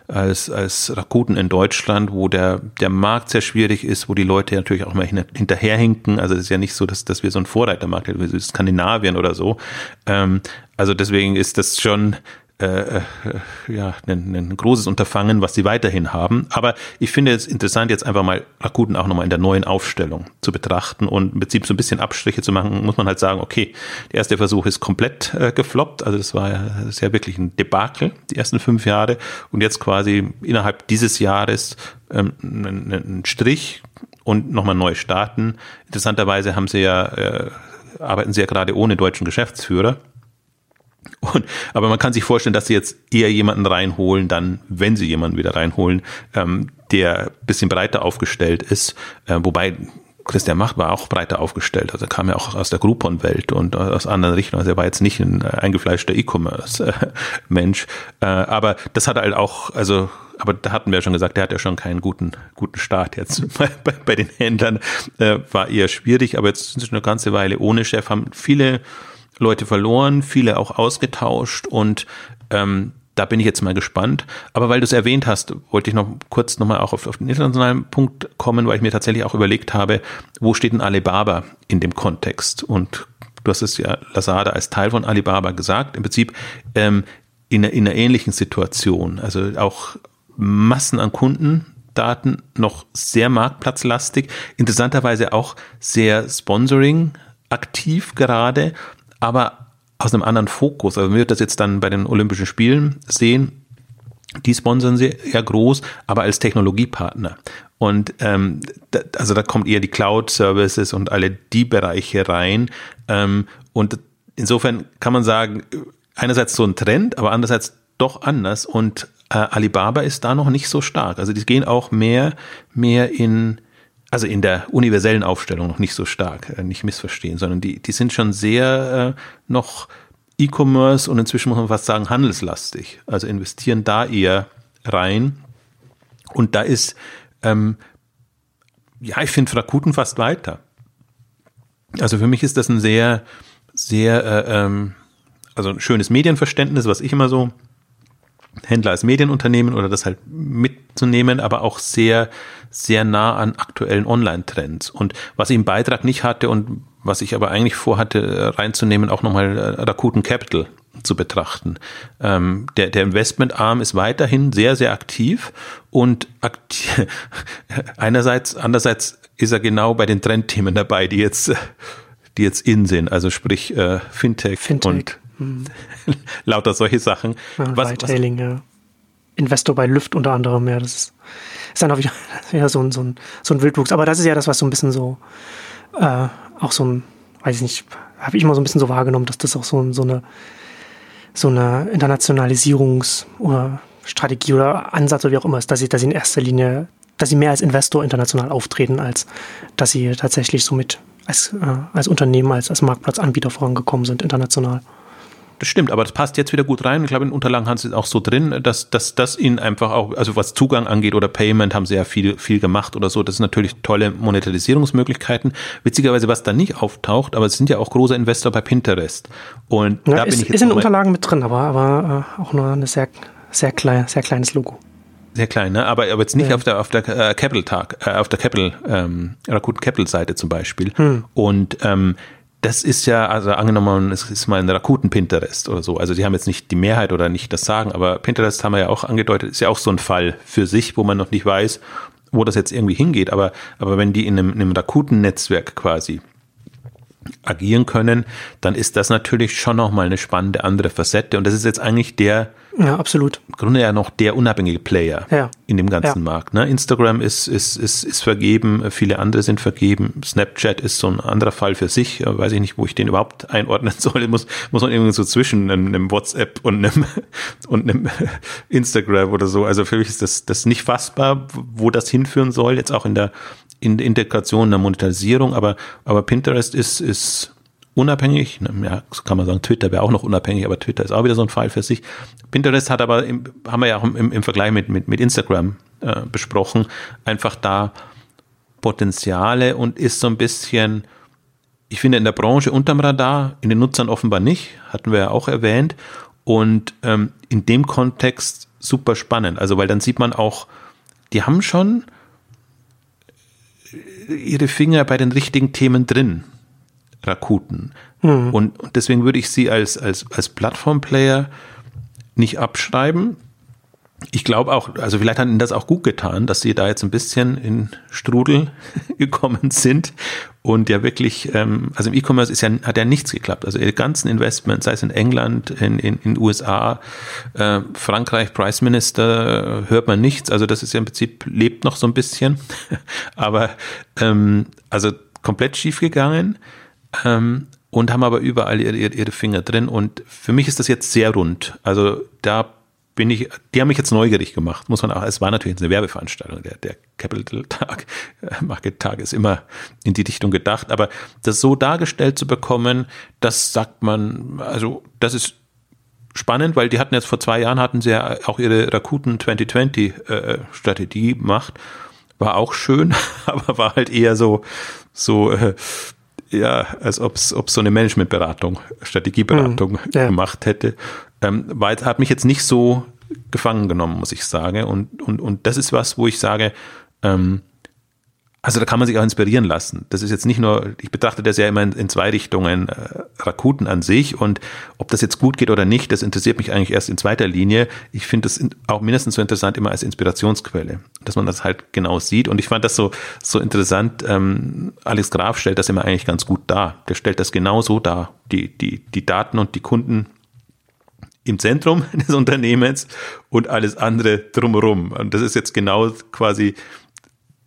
als, als Rakuten in Deutschland, wo der, der Markt sehr schwierig ist, wo die Leute natürlich auch mal hinterherhinken. Also es ist ja nicht so, dass, dass wir so ein Vorreitermarkt haben, wie Skandinavien oder so. Ähm, also deswegen ist das schon äh, äh, ja, ein, ein großes Unterfangen, was sie weiterhin haben. Aber ich finde es interessant, jetzt einfach mal Rakuten auch nochmal in der neuen Aufstellung zu betrachten und im Prinzip so ein bisschen Abstriche zu machen, muss man halt sagen, okay, der erste Versuch ist komplett äh, gefloppt, also das war ja, ist ja wirklich ein Debakel, die ersten fünf Jahre und jetzt quasi innerhalb dieses Jahres ähm, ein, ein Strich und nochmal neu starten. Interessanterweise haben sie ja, äh, arbeiten sie ja gerade ohne deutschen Geschäftsführer. Und, aber man kann sich vorstellen, dass sie jetzt eher jemanden reinholen, dann, wenn sie jemanden wieder reinholen, ähm, der bisschen breiter aufgestellt ist, äh, wobei Christian Macht war auch breiter aufgestellt. Also er kam ja auch aus der Groupon-Welt und aus anderen Richtungen. Also er war jetzt nicht ein eingefleischter E-Commerce-Mensch. Äh, aber das hat halt auch, also, aber da hatten wir ja schon gesagt, der hat ja schon keinen guten, guten Start jetzt [LAUGHS] bei, bei, bei den Händlern. Äh, war eher schwierig, aber jetzt sind sie schon eine ganze Weile ohne Chef, haben viele Leute verloren, viele auch ausgetauscht und ähm, da bin ich jetzt mal gespannt. Aber weil du es erwähnt hast, wollte ich noch kurz nochmal auch auf, auf den internationalen Punkt kommen, weil ich mir tatsächlich auch überlegt habe, wo steht denn Alibaba in dem Kontext? Und du hast es ja Lazada als Teil von Alibaba gesagt, im Prinzip ähm, in, in einer ähnlichen Situation. Also auch Massen an Kundendaten, noch sehr marktplatzlastig, interessanterweise auch sehr Sponsoring aktiv gerade, aber aus einem anderen Fokus. Also man wird das jetzt dann bei den Olympischen Spielen sehen. Die sponsern sie eher groß, aber als Technologiepartner. Und ähm, da, also da kommt eher die Cloud-Services und alle die Bereiche rein. Ähm, und insofern kann man sagen, einerseits so ein Trend, aber andererseits doch anders. Und äh, Alibaba ist da noch nicht so stark. Also die gehen auch mehr, mehr in also in der universellen Aufstellung noch nicht so stark, äh, nicht missverstehen, sondern die, die sind schon sehr äh, noch E-Commerce und inzwischen muss man fast sagen handelslastig. Also investieren da eher rein. Und da ist, ähm, ja, ich finde Rakuten fast weiter. Also für mich ist das ein sehr, sehr, äh, ähm, also ein schönes Medienverständnis, was ich immer so Händler als Medienunternehmen oder das halt mitzunehmen, aber auch sehr, sehr nah an aktuellen Online-Trends. Und was ich im Beitrag nicht hatte und was ich aber eigentlich vorhatte reinzunehmen, auch nochmal äh, Rakuten Capital zu betrachten. Ähm, der, der Investmentarm ist weiterhin sehr, sehr aktiv und aktiv, [LAUGHS] einerseits, andererseits ist er genau bei den Trendthemen dabei, die jetzt, die jetzt in sind, also sprich äh, Fintech, Fintech. und [LAUGHS] Lauter solche Sachen. Ja, was, was, ja. Investor bei Lüft unter anderem, ja, das ist, ist dann auch wieder, wieder so, ein, so, ein, so ein Wildwuchs. Aber das ist ja das, was so ein bisschen so, äh, auch so ein, weiß ich nicht, habe ich immer so ein bisschen so wahrgenommen, dass das auch so, so eine, so eine Internationalisierungs- oder Strategie oder Ansatz oder wie auch immer ist, dass sie, dass sie in erster Linie, dass sie mehr als Investor international auftreten, als dass sie tatsächlich so mit als, äh, als Unternehmen, als, als Marktplatzanbieter vorangekommen sind international. Das stimmt, aber das passt jetzt wieder gut rein. Ich glaube, in Unterlagen haben sie es auch so drin, dass, dass das ihnen einfach auch, also was Zugang angeht oder Payment, haben sie ja viel, viel gemacht oder so. Das sind natürlich tolle Monetarisierungsmöglichkeiten. Witzigerweise, was da nicht auftaucht, aber es sind ja auch große Investor bei Pinterest. Und ja, da ist, bin ich jetzt. Ist in Unterlagen mit drin, aber, aber äh, auch nur ein sehr, sehr, klein, sehr kleines Logo sehr klein, ne? aber, aber jetzt nicht ja. auf der auf der äh, Capital Tag, äh, auf der Capital ähm, Rakuten Capital Seite zum Beispiel. Hm. Und ähm, das ist ja, also angenommen, es ist mal ein Rakuten Pinterest oder so. Also die haben jetzt nicht die Mehrheit oder nicht das Sagen, aber Pinterest haben wir ja auch angedeutet, ist ja auch so ein Fall für sich, wo man noch nicht weiß, wo das jetzt irgendwie hingeht. Aber, aber wenn die in einem, in einem Rakuten-Netzwerk quasi agieren können, dann ist das natürlich schon nochmal eine spannende andere Facette. Und das ist jetzt eigentlich der, ja, absolut. Im Grunde ja noch der unabhängige Player ja. in dem ganzen ja. Markt. Ne? Instagram ist, ist, ist, ist vergeben, viele andere sind vergeben. Snapchat ist so ein anderer Fall für sich. Weiß ich nicht, wo ich den überhaupt [LAUGHS] einordnen soll. Muss, muss man irgendwie so zwischen einem, einem WhatsApp und einem, [LAUGHS] und einem Instagram oder so. Also für mich ist das, das nicht fassbar, wo das hinführen soll. Jetzt auch in der, in der Integration, der Monetarisierung. Aber, aber Pinterest ist, ist unabhängig. Ja, kann man sagen, Twitter wäre auch noch unabhängig, aber Twitter ist auch wieder so ein Fall für sich. Pinterest hat aber, im, haben wir ja auch im, im Vergleich mit, mit, mit Instagram äh, besprochen, einfach da Potenziale und ist so ein bisschen, ich finde, in der Branche unterm Radar, in den Nutzern offenbar nicht, hatten wir ja auch erwähnt. Und ähm, in dem Kontext super spannend. Also, weil dann sieht man auch, die haben schon ihre Finger bei den richtigen Themen drin. Rakuten. Mhm. Und deswegen würde ich sie als, als, als Plattform-Player nicht abschreiben, ich glaube auch, also vielleicht hat ihnen das auch gut getan, dass sie da jetzt ein bisschen in Strudel [LAUGHS] gekommen sind und ja wirklich, ähm, also im E-Commerce ist ja, hat ja nichts geklappt. Also ihre ganzen Investments, sei es in England, in, in, in USA, äh, Frankreich, Price Minister, hört man nichts. Also das ist ja im Prinzip, lebt noch so ein bisschen. [LAUGHS] aber ähm, also komplett schief gegangen. Ähm, und haben aber überall ihre, ihre Finger drin. Und für mich ist das jetzt sehr rund. Also da bin ich, die haben mich jetzt neugierig gemacht, muss man auch, es war natürlich eine Werbeveranstaltung, der, der Capital Tag, [LAUGHS] Market Tag ist immer in die Richtung gedacht, aber das so dargestellt zu bekommen, das sagt man, also das ist spannend, weil die hatten jetzt vor zwei Jahren hatten sie ja auch ihre Rakuten 2020 äh, Strategie gemacht, war auch schön, [LAUGHS] aber war halt eher so, so, äh, ja, als ob es so eine Managementberatung, Strategieberatung mhm, ja. gemacht hätte. Ähm, war, hat mich jetzt nicht so gefangen genommen, muss ich sagen. Und, und, und das ist was, wo ich sage, ähm, also da kann man sich auch inspirieren lassen. Das ist jetzt nicht nur, ich betrachte das ja immer in, in zwei Richtungen, äh, Rakuten an sich und ob das jetzt gut geht oder nicht, das interessiert mich eigentlich erst in zweiter Linie. Ich finde das auch mindestens so interessant immer als Inspirationsquelle, dass man das halt genau sieht. Und ich fand das so, so interessant, ähm, Alex Graf stellt das immer eigentlich ganz gut dar. Der stellt das genau so dar, die, die, die Daten und die Kunden im Zentrum [LAUGHS] des Unternehmens und alles andere drumherum. Und das ist jetzt genau quasi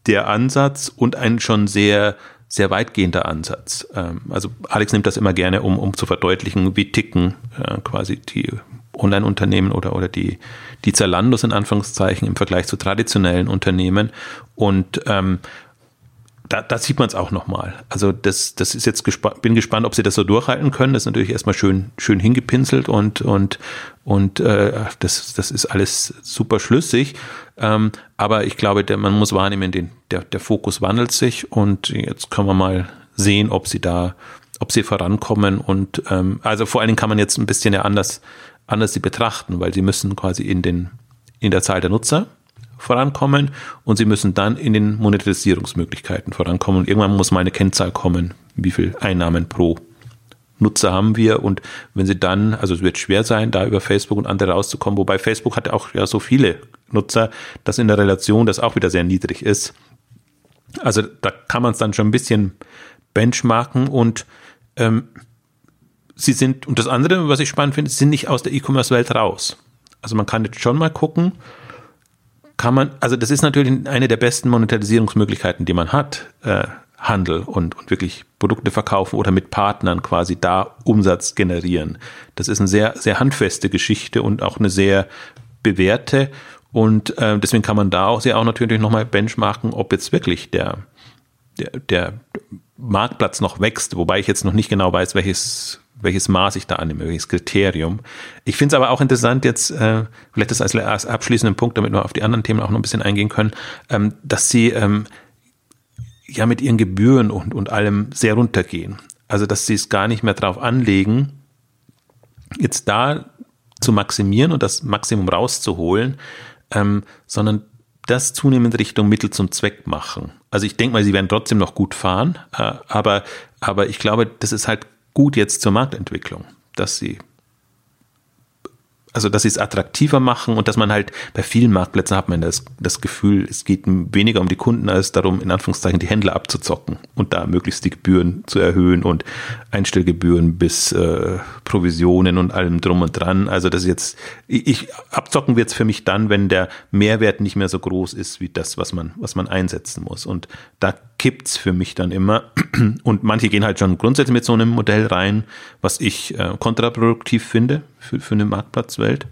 der Ansatz und ein schon sehr, sehr weitgehender Ansatz. Ähm, also Alex nimmt das immer gerne, um, um zu verdeutlichen, wie ticken äh, quasi die Online-Unternehmen oder, oder die, die Zalandos in Anführungszeichen im Vergleich zu traditionellen Unternehmen. Und ähm, da, da sieht man es auch nochmal. Also das, das ist jetzt gespannt, bin gespannt, ob sie das so durchhalten können. Das ist natürlich erstmal schön, schön hingepinselt und, und, und äh, das, das ist alles super schlüssig. Ähm, aber ich glaube, der, man muss wahrnehmen, den, der, der Fokus wandelt sich und jetzt können wir mal sehen, ob sie da, ob sie vorankommen. Und ähm, also vor allen Dingen kann man jetzt ein bisschen ja anders, anders sie betrachten, weil sie müssen quasi in den in der Zahl der Nutzer vorankommen und sie müssen dann in den Monetarisierungsmöglichkeiten vorankommen. Und irgendwann muss mal eine Kennzahl kommen, wie viel Einnahmen pro Nutzer haben wir und wenn sie dann, also es wird schwer sein, da über Facebook und andere rauszukommen, wobei Facebook hat auch ja so viele Nutzer, dass in der Relation das auch wieder sehr niedrig ist. Also da kann man es dann schon ein bisschen benchmarken und ähm, sie sind, und das andere, was ich spannend finde, sie sind nicht aus der E-Commerce-Welt raus. Also man kann jetzt schon mal gucken, kann man, also das ist natürlich eine der besten Monetarisierungsmöglichkeiten, die man hat, äh, Handel und, und wirklich Produkte verkaufen oder mit Partnern quasi da Umsatz generieren. Das ist eine sehr, sehr handfeste Geschichte und auch eine sehr bewährte und äh, deswegen kann man da auch sehr auch natürlich nochmal benchmarken, ob jetzt wirklich der, der, der Marktplatz noch wächst, wobei ich jetzt noch nicht genau weiß, welches welches Maß ich da annehme, welches Kriterium. Ich finde es aber auch interessant jetzt, äh, vielleicht das als, abschließenden Punkt, damit wir auf die anderen Themen auch noch ein bisschen eingehen können, ähm, dass sie ähm, ja mit ihren Gebühren und, und allem sehr runtergehen. Also dass sie es gar nicht mehr drauf anlegen, jetzt da zu maximieren und das Maximum rauszuholen, ähm, sondern das zunehmend Richtung Mittel zum Zweck machen. Also ich denke mal, sie werden trotzdem noch gut fahren, äh, aber, aber ich glaube, das ist halt gut jetzt zur Marktentwicklung, dass sie also dass sie es attraktiver machen und dass man halt bei vielen Marktplätzen hat man das, das Gefühl, es geht weniger um die Kunden als darum, in Anführungszeichen die Händler abzuzocken und da möglichst die Gebühren zu erhöhen und Einstellgebühren bis äh, Provisionen und allem drum und dran. Also das ist jetzt, ich, abzocken wird es für mich dann, wenn der Mehrwert nicht mehr so groß ist wie das, was man, was man einsetzen muss. Und da kippt's für mich dann immer. Und manche gehen halt schon grundsätzlich mit so einem Modell rein, was ich äh, kontraproduktiv finde für, für eine Marktplatzwelt.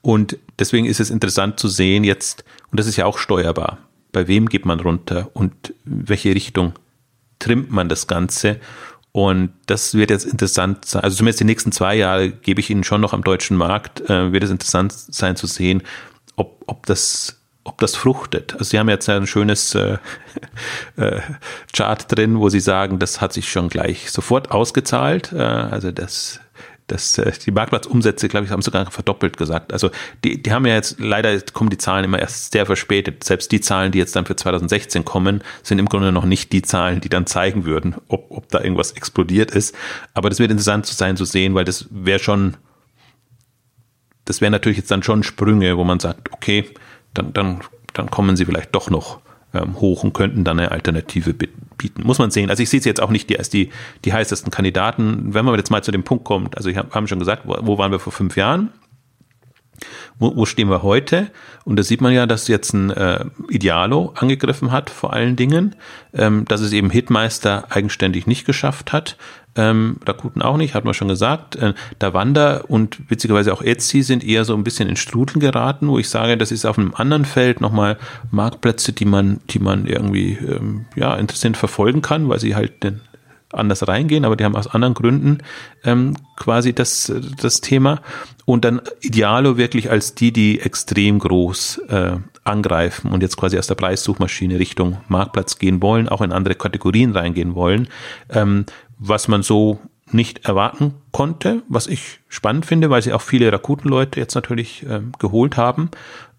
Und deswegen ist es interessant zu sehen jetzt, und das ist ja auch steuerbar, bei wem geht man runter und welche Richtung trimmt man das Ganze. Und das wird jetzt interessant sein. Also zumindest die nächsten zwei Jahre gebe ich Ihnen schon noch am deutschen Markt, äh, wird es interessant sein zu sehen, ob, ob das ob das fruchtet. Also Sie haben jetzt ein schönes äh, [LAUGHS] äh, Chart drin, wo Sie sagen, das hat sich schon gleich sofort ausgezahlt. Äh, also das, das, äh, die Marktplatzumsätze, glaube ich, haben sogar verdoppelt gesagt. Also die, die haben ja jetzt, leider kommen die Zahlen immer erst sehr verspätet. Selbst die Zahlen, die jetzt dann für 2016 kommen, sind im Grunde noch nicht die Zahlen, die dann zeigen würden, ob, ob da irgendwas explodiert ist. Aber das wird interessant zu sein zu sehen, weil das wäre schon das wären natürlich jetzt dann schon Sprünge, wo man sagt, okay, dann, dann, dann kommen sie vielleicht doch noch ähm, hoch und könnten dann eine Alternative bieten. Muss man sehen. Also ich sehe es jetzt auch nicht die, als die, die heißesten Kandidaten. Wenn man jetzt mal zu dem Punkt kommt, also ich hab schon gesagt, wo, wo waren wir vor fünf Jahren? Wo, wo stehen wir heute? Und da sieht man ja, dass jetzt ein äh, Idealo angegriffen hat, vor allen Dingen, ähm, dass es eben Hitmeister eigenständig nicht geschafft hat. Ähm, Rakuten auch nicht, hat man schon gesagt. Äh, Davanda und witzigerweise auch Etsy sind eher so ein bisschen in Strudel geraten, wo ich sage, das ist auf einem anderen Feld nochmal Marktplätze, die man, die man irgendwie ähm, ja, interessant verfolgen kann, weil sie halt den anders reingehen, aber die haben aus anderen Gründen ähm, quasi das, das Thema. Und dann Idealo wirklich als die, die extrem groß äh, angreifen und jetzt quasi aus der Preissuchmaschine Richtung Marktplatz gehen wollen, auch in andere Kategorien reingehen wollen, ähm, was man so nicht erwarten konnte, was ich spannend finde, weil sie auch viele Rakuten-Leute jetzt natürlich ähm, geholt haben.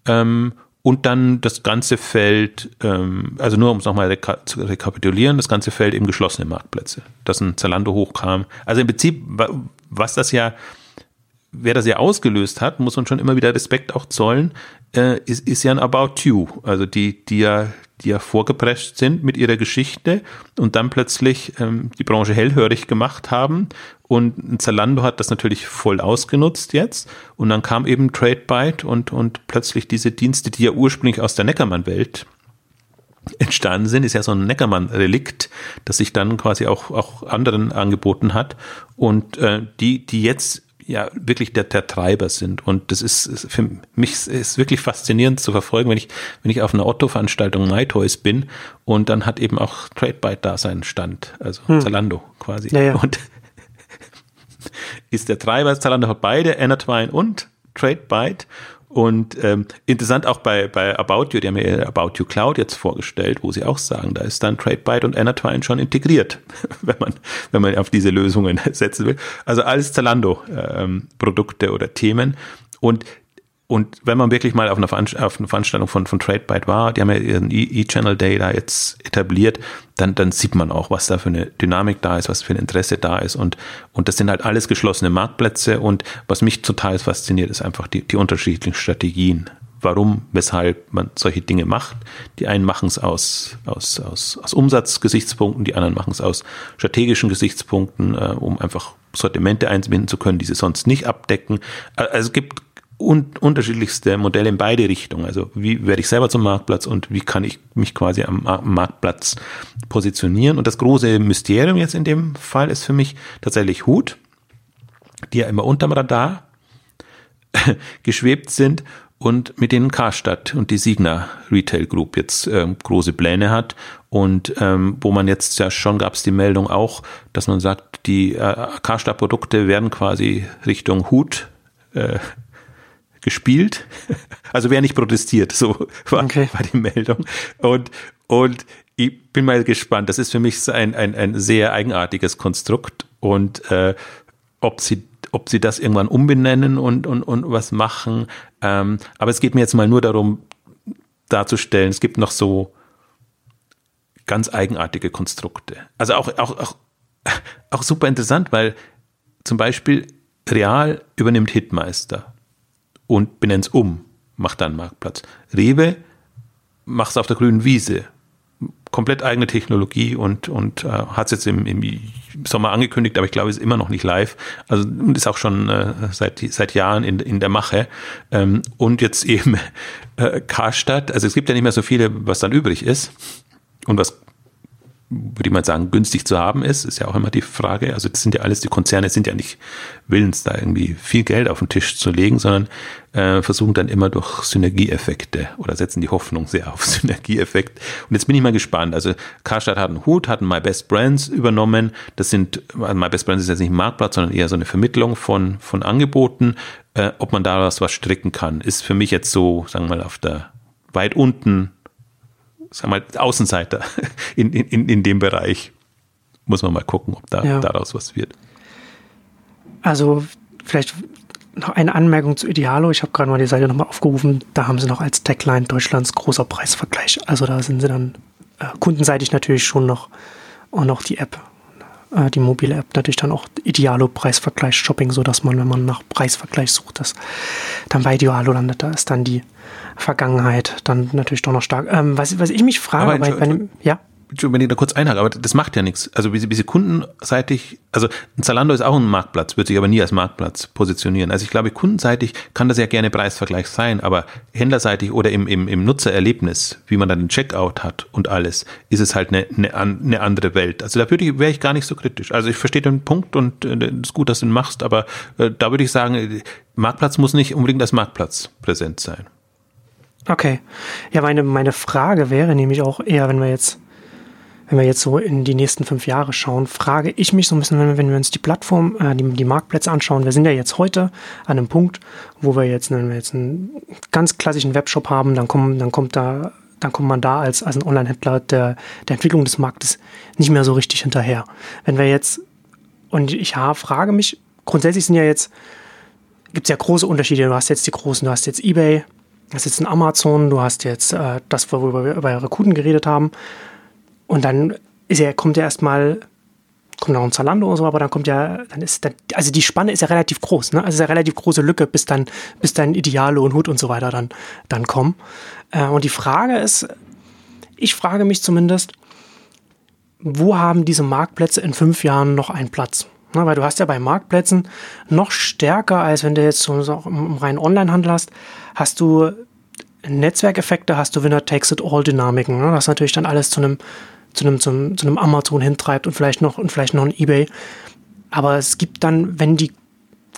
Ähm, und dann das ganze Feld, ähm, also nur um es nochmal reka zu rekapitulieren, das ganze Feld eben geschlossene Marktplätze, dass ein Zalando hochkam. Also im Prinzip, was das ja, wer das ja ausgelöst hat, muss man schon immer wieder Respekt auch zollen, äh, ist, ist ja ein About You. Also die, die ja, die ja vorgeprescht sind mit ihrer Geschichte und dann plötzlich ähm, die Branche hellhörig gemacht haben und Zalando hat das natürlich voll ausgenutzt jetzt. Und dann kam eben TradeByte und, und plötzlich diese Dienste, die ja ursprünglich aus der Neckermann-Welt entstanden sind, ist ja so ein Neckermann-Relikt, das sich dann quasi auch, auch anderen angeboten hat. Und äh, die, die jetzt ja wirklich der, der Treiber sind. Und das ist, ist für mich ist wirklich faszinierend zu verfolgen, wenn ich, wenn ich auf einer Otto-Veranstaltung MyToys bin und dann hat eben auch TradeByte da seinen Stand, also hm. Zalando quasi. Ja, ja. Und [LAUGHS] ist der Treiber. Zalando hat beide, Enertwine und TradeByte. Und ähm, interessant auch bei, bei About You, die haben ja About You Cloud jetzt vorgestellt, wo sie auch sagen, da ist dann TradeByte und Enertwine schon integriert, [LAUGHS] wenn man, wenn man auf diese Lösungen [LAUGHS] setzen will. Also alles Zalando-Produkte ähm, oder Themen. Und und wenn man wirklich mal auf einer, Veranstaltung von, von TradeByte war, die haben ja ihren E-Channel Day da jetzt etabliert, dann, dann sieht man auch, was da für eine Dynamik da ist, was für ein Interesse da ist. Und, und das sind halt alles geschlossene Marktplätze. Und was mich total fasziniert, ist einfach die, die unterschiedlichen Strategien. Warum, weshalb man solche Dinge macht. Die einen machen es aus, aus, aus, aus Umsatzgesichtspunkten, die anderen machen es aus strategischen Gesichtspunkten, äh, um einfach Sortimente einzubinden zu können, die sie sonst nicht abdecken. Also es gibt und unterschiedlichste Modelle in beide Richtungen. Also wie werde ich selber zum Marktplatz und wie kann ich mich quasi am Marktplatz positionieren. Und das große Mysterium jetzt in dem Fall ist für mich tatsächlich Hut, die ja immer unterm Radar [LAUGHS] geschwebt sind und mit denen Karstadt und die Signa Retail Group jetzt äh, große Pläne hat und ähm, wo man jetzt ja schon gab es die Meldung auch, dass man sagt, die äh, Karstadt Produkte werden quasi Richtung Hut äh, gespielt. [LAUGHS] Also wer nicht protestiert, so [LAUGHS] war, okay. war die Meldung. Und, und ich bin mal gespannt. Das ist für mich ein, ein, ein sehr eigenartiges Konstrukt. Und äh, ob sie ob sie das irgendwann umbenennen und, und, und was machen. Ähm, aber es geht mir jetzt mal nur darum, darzustellen, es gibt noch so ganz eigenartige Konstrukte. Also auch, auch, auch, [LAUGHS] auch super interessant, weil zum Beispiel Real übernimmt Hitmeister und benennt es um, macht dann Marktplatz. Rewe macht es auf der grünen Wiese. Komplett eigene Technologie und, und äh, hat es jetzt im, im Sommer angekündigt, aber ich glaube, es ist immer noch nicht live. Also ist auch schon äh, seit, seit Jahren in, in der Mache. Ähm, und jetzt eben [LAUGHS] äh, Karstadt. Also es gibt ja nicht mehr so viele, was dann übrig ist. Und was würde ich mal sagen, günstig zu haben ist, ist ja auch immer die Frage. Also das sind ja alles, die Konzerne sind ja nicht willens, da irgendwie viel Geld auf den Tisch zu legen, sondern äh, versuchen dann immer durch Synergieeffekte oder setzen die Hoffnung sehr auf [LAUGHS] Synergieeffekt. Und jetzt bin ich mal gespannt. Also Karstadt hat einen Hut, hat einen My Best Brands übernommen. Das sind, also My Best Brands ist jetzt nicht ein Marktplatz, sondern eher so eine Vermittlung von, von Angeboten. Äh, ob man daraus was stricken kann, ist für mich jetzt so, sagen wir mal, auf der weit unten sagen wir mal, Außenseiter [LAUGHS] in, in, in dem Bereich. Muss man mal gucken, ob da ja. daraus was wird. Also vielleicht noch eine Anmerkung zu Idealo. Ich habe gerade mal die Seite nochmal aufgerufen. Da haben sie noch als Tagline Deutschlands großer Preisvergleich. Also da sind sie dann äh, kundenseitig natürlich schon noch und noch die App, äh, die mobile App natürlich dann auch Idealo Preisvergleich Shopping, so dass man, wenn man nach Preisvergleich sucht, das dann bei Idealo landet. Da ist dann die Vergangenheit dann natürlich doch noch stark. Ähm, was, was ich mich frage, bei, bei dem, ja wenn ich da kurz einhake, aber das macht ja nichts. Also wie sie, wie sie kundenseitig, also Zalando ist auch ein Marktplatz, wird sich aber nie als Marktplatz positionieren. Also ich glaube, kundenseitig kann das ja gerne Preisvergleich sein, aber händlerseitig oder im, im, im Nutzererlebnis, wie man dann den Checkout hat und alles, ist es halt eine, eine, eine andere Welt. Also da würde ich, wäre ich gar nicht so kritisch. Also ich verstehe den Punkt und es äh, ist gut, dass du ihn machst, aber äh, da würde ich sagen, Marktplatz muss nicht unbedingt als Marktplatz präsent sein. Okay. Ja, meine, meine Frage wäre nämlich auch eher, wenn wir jetzt wenn wir jetzt so in die nächsten fünf Jahre schauen, frage ich mich so ein bisschen, wenn, wir uns die Plattform, äh, die, die Marktplätze anschauen, wir sind ja jetzt heute an einem Punkt, wo wir jetzt, wenn wir jetzt einen ganz klassischen Webshop haben, dann kommen, dann kommt da, dann kommt man da als, als ein Online-Händler der, der Entwicklung des Marktes nicht mehr so richtig hinterher. Wenn wir jetzt, und ich ja, frage mich, grundsätzlich sind ja jetzt, gibt es ja große Unterschiede. Du hast jetzt die großen, du hast jetzt eBay, du hast jetzt ein Amazon, du hast jetzt äh, das, worüber wir über Rekruten geredet haben. Und dann ist er, kommt er erstmal, kommt noch ein Zalando und so, aber dann kommt ja, dann ist, dann, also die Spanne ist ja relativ groß, ne? Also ist ja relativ große Lücke, bis dann, bis dann Ideale und Hut und so weiter dann, dann kommen. Äh, und die Frage ist, ich frage mich zumindest, wo haben diese Marktplätze in fünf Jahren noch einen Platz? Na, weil du hast ja bei Marktplätzen noch stärker, als wenn du jetzt so, so im reinen Onlinehandel hast, hast du Netzwerkeffekte, hast du Winner Takes It All Dynamiken. Ne? Das natürlich dann alles zu einem zu einem, zu einem, zu einem Amazon hintreibt und vielleicht noch und vielleicht noch ein eBay. Aber es gibt dann, wenn die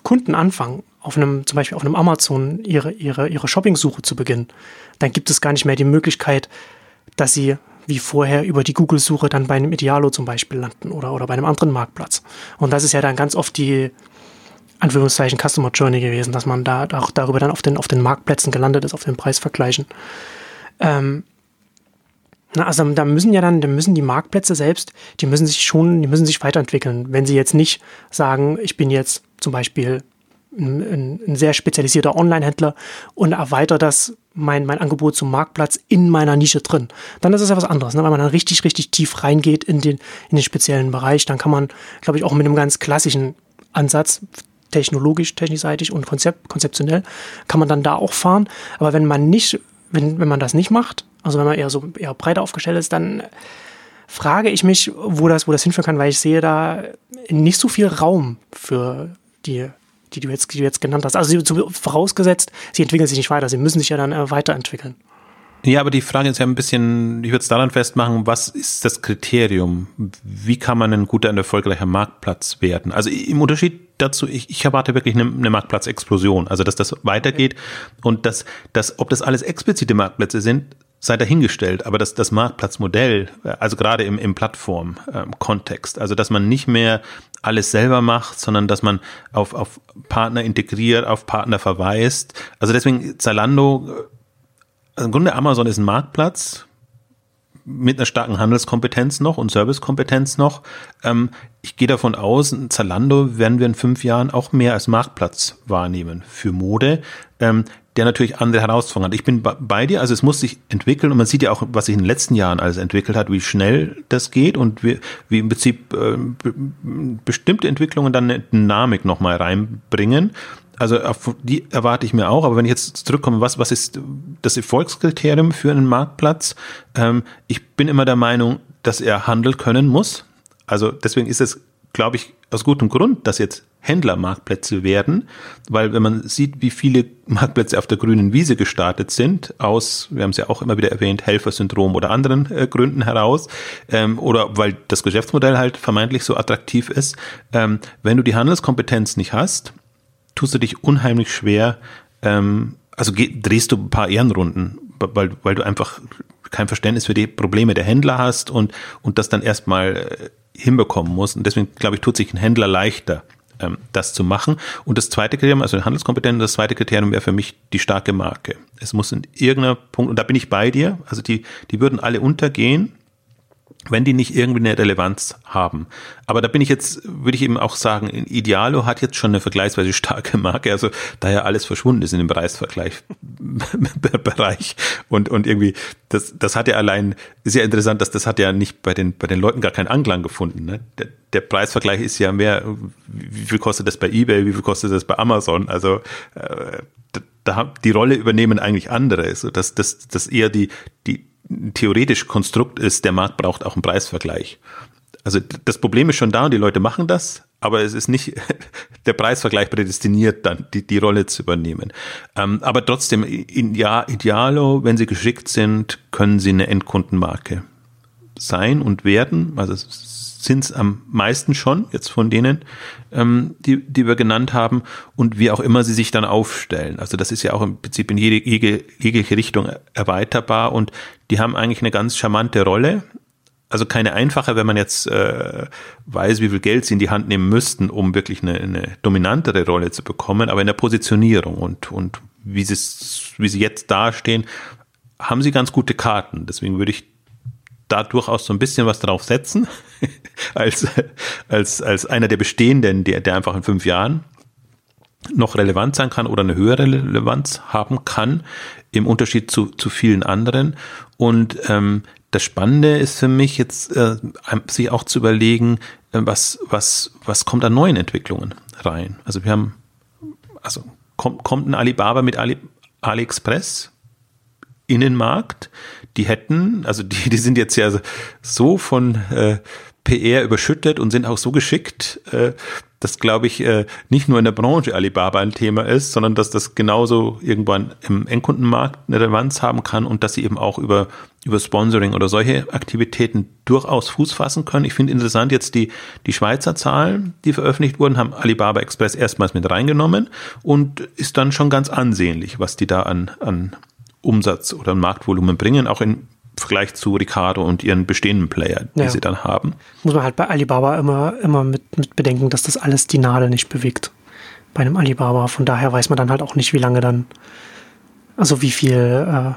Kunden anfangen, auf einem, zum Beispiel auf einem Amazon ihre, ihre, ihre Shopping-Suche zu beginnen, dann gibt es gar nicht mehr die Möglichkeit, dass sie wie vorher über die Google-Suche dann bei einem Idealo zum Beispiel landen oder, oder bei einem anderen Marktplatz. Und das ist ja dann ganz oft die, Anführungszeichen Customer Journey gewesen, dass man da auch darüber dann auf den, auf den Marktplätzen gelandet ist, auf den Preisvergleichen. Ähm, also da müssen ja dann, da müssen die Marktplätze selbst, die müssen sich schon, die müssen sich weiterentwickeln. Wenn sie jetzt nicht sagen, ich bin jetzt zum Beispiel ein, ein sehr spezialisierter Online-Händler und erweitere das mein, mein Angebot zum Marktplatz in meiner Nische drin. Dann ist es ja was anderes, ne? weil man dann richtig, richtig tief reingeht in den, in den speziellen Bereich. Dann kann man, glaube ich, auch mit einem ganz klassischen Ansatz, technologisch, technischseitig und konzept, konzeptionell, kann man dann da auch fahren. Aber wenn man nicht, wenn, wenn man das nicht macht, also wenn man eher so eher breiter aufgestellt ist, dann frage ich mich, wo das, wo das hinführen kann, weil ich sehe da nicht so viel Raum für die, die du jetzt, die du jetzt genannt hast. Also vorausgesetzt, sie entwickeln sich nicht weiter, sie müssen sich ja dann äh, weiterentwickeln. Ja, aber die Frage ist ja ein bisschen, ich würde es daran festmachen, was ist das Kriterium? Wie kann man ein guter und erfolgreicher Marktplatz werden? Also im Unterschied dazu, ich, ich erwarte wirklich eine, eine Marktplatzexplosion, also dass das weitergeht und dass, dass, ob das alles explizite Marktplätze sind, sei dahingestellt, aber das, das Marktplatzmodell, also gerade im, im Plattform-Kontext, also dass man nicht mehr alles selber macht, sondern dass man auf, auf Partner integriert, auf Partner verweist. Also deswegen Zalando, also im Grunde Amazon ist ein Marktplatz, mit einer starken Handelskompetenz noch und Servicekompetenz noch. Ähm, ich gehe davon aus, Zalando werden wir in fünf Jahren auch mehr als Marktplatz wahrnehmen für Mode. Der natürlich andere Herausforderungen hat. Ich bin bei dir, also es muss sich entwickeln und man sieht ja auch, was sich in den letzten Jahren alles entwickelt hat, wie schnell das geht und wie, wie im Prinzip äh, bestimmte Entwicklungen dann eine Dynamik nochmal reinbringen. Also die erwarte ich mir auch, aber wenn ich jetzt zurückkomme, was, was ist das Erfolgskriterium für einen Marktplatz? Ähm, ich bin immer der Meinung, dass er handeln können muss. Also deswegen ist es, glaube ich, aus gutem Grund, dass jetzt Händlermarktplätze werden, weil wenn man sieht, wie viele Marktplätze auf der grünen Wiese gestartet sind, aus, wir haben es ja auch immer wieder erwähnt, Helfersyndrom oder anderen äh, Gründen heraus, ähm, oder weil das Geschäftsmodell halt vermeintlich so attraktiv ist, ähm, wenn du die Handelskompetenz nicht hast, tust du dich unheimlich schwer, ähm, also drehst du ein paar Ehrenrunden, weil, weil du einfach kein Verständnis für die Probleme der Händler hast und, und das dann erstmal äh, hinbekommen musst. Und deswegen, glaube ich, tut sich ein Händler leichter, ähm, das zu machen. Und das zweite Kriterium, also Handelskompetenz, das zweite Kriterium wäre für mich die starke Marke. Es muss in irgendeiner Punkt, und da bin ich bei dir, also die, die würden alle untergehen, wenn die nicht irgendwie eine Relevanz haben. Aber da bin ich jetzt, würde ich eben auch sagen, Idealo hat jetzt schon eine vergleichsweise starke Marke, also da ja alles verschwunden ist in dem Preisvergleich, [LAUGHS] Bereich und, und irgendwie, das, das hat ja allein, ist ja interessant, dass das hat ja nicht bei den, bei den Leuten gar keinen Anklang gefunden. Ne? Der, der Preisvergleich ist ja mehr, wie viel kostet das bei eBay, wie viel kostet das bei Amazon? Also äh, da, die Rolle übernehmen eigentlich andere, so dass das, das eher die, die theoretisch Konstrukt ist, der Markt braucht auch einen Preisvergleich. Also das Problem ist schon da und die Leute machen das, aber es ist nicht [LAUGHS] der Preisvergleich prädestiniert, dann die, die Rolle zu übernehmen. Ähm, aber trotzdem, in, ja, Idealo, wenn sie geschickt sind, können sie eine Endkundenmarke sein und werden. Also sind es am meisten schon, jetzt von denen, ähm, die, die wir genannt haben, und wie auch immer sie sich dann aufstellen. Also das ist ja auch im Prinzip in jede, jede, jegliche Richtung erweiterbar und die haben eigentlich eine ganz charmante Rolle also keine einfache, wenn man jetzt äh, weiß, wie viel Geld sie in die Hand nehmen müssten, um wirklich eine, eine dominantere Rolle zu bekommen, aber in der Positionierung und, und wie, wie sie jetzt dastehen, haben sie ganz gute Karten. Deswegen würde ich da durchaus so ein bisschen was drauf setzen, [LAUGHS] als, als, als einer der bestehenden, der, der einfach in fünf Jahren noch relevant sein kann oder eine höhere Relevanz haben kann, im Unterschied zu, zu vielen anderen. Und ähm, das Spannende ist für mich jetzt, äh, sich auch zu überlegen, äh, was, was, was kommt an neuen Entwicklungen rein. Also wir haben, also kommt, kommt ein Alibaba mit Ali, AliExpress in den Markt. Die hätten, also die, die sind jetzt ja so von äh, PR überschüttet und sind auch so geschickt, äh, dass, glaube ich, äh, nicht nur in der Branche Alibaba ein Thema ist, sondern dass das genauso irgendwann im Endkundenmarkt eine Relevanz haben kann und dass sie eben auch über, über Sponsoring oder solche Aktivitäten durchaus Fuß fassen können. Ich finde interessant jetzt die, die Schweizer Zahlen, die veröffentlicht wurden, haben Alibaba Express erstmals mit reingenommen und ist dann schon ganz ansehnlich, was die da an, an Umsatz oder Marktvolumen bringen, auch in Vergleich zu Ricardo und ihren bestehenden Player, die ja. sie dann haben. Muss man halt bei Alibaba immer, immer mit, mit bedenken, dass das alles die Nadel nicht bewegt. Bei einem Alibaba. Von daher weiß man dann halt auch nicht, wie lange dann, also wie viel, äh,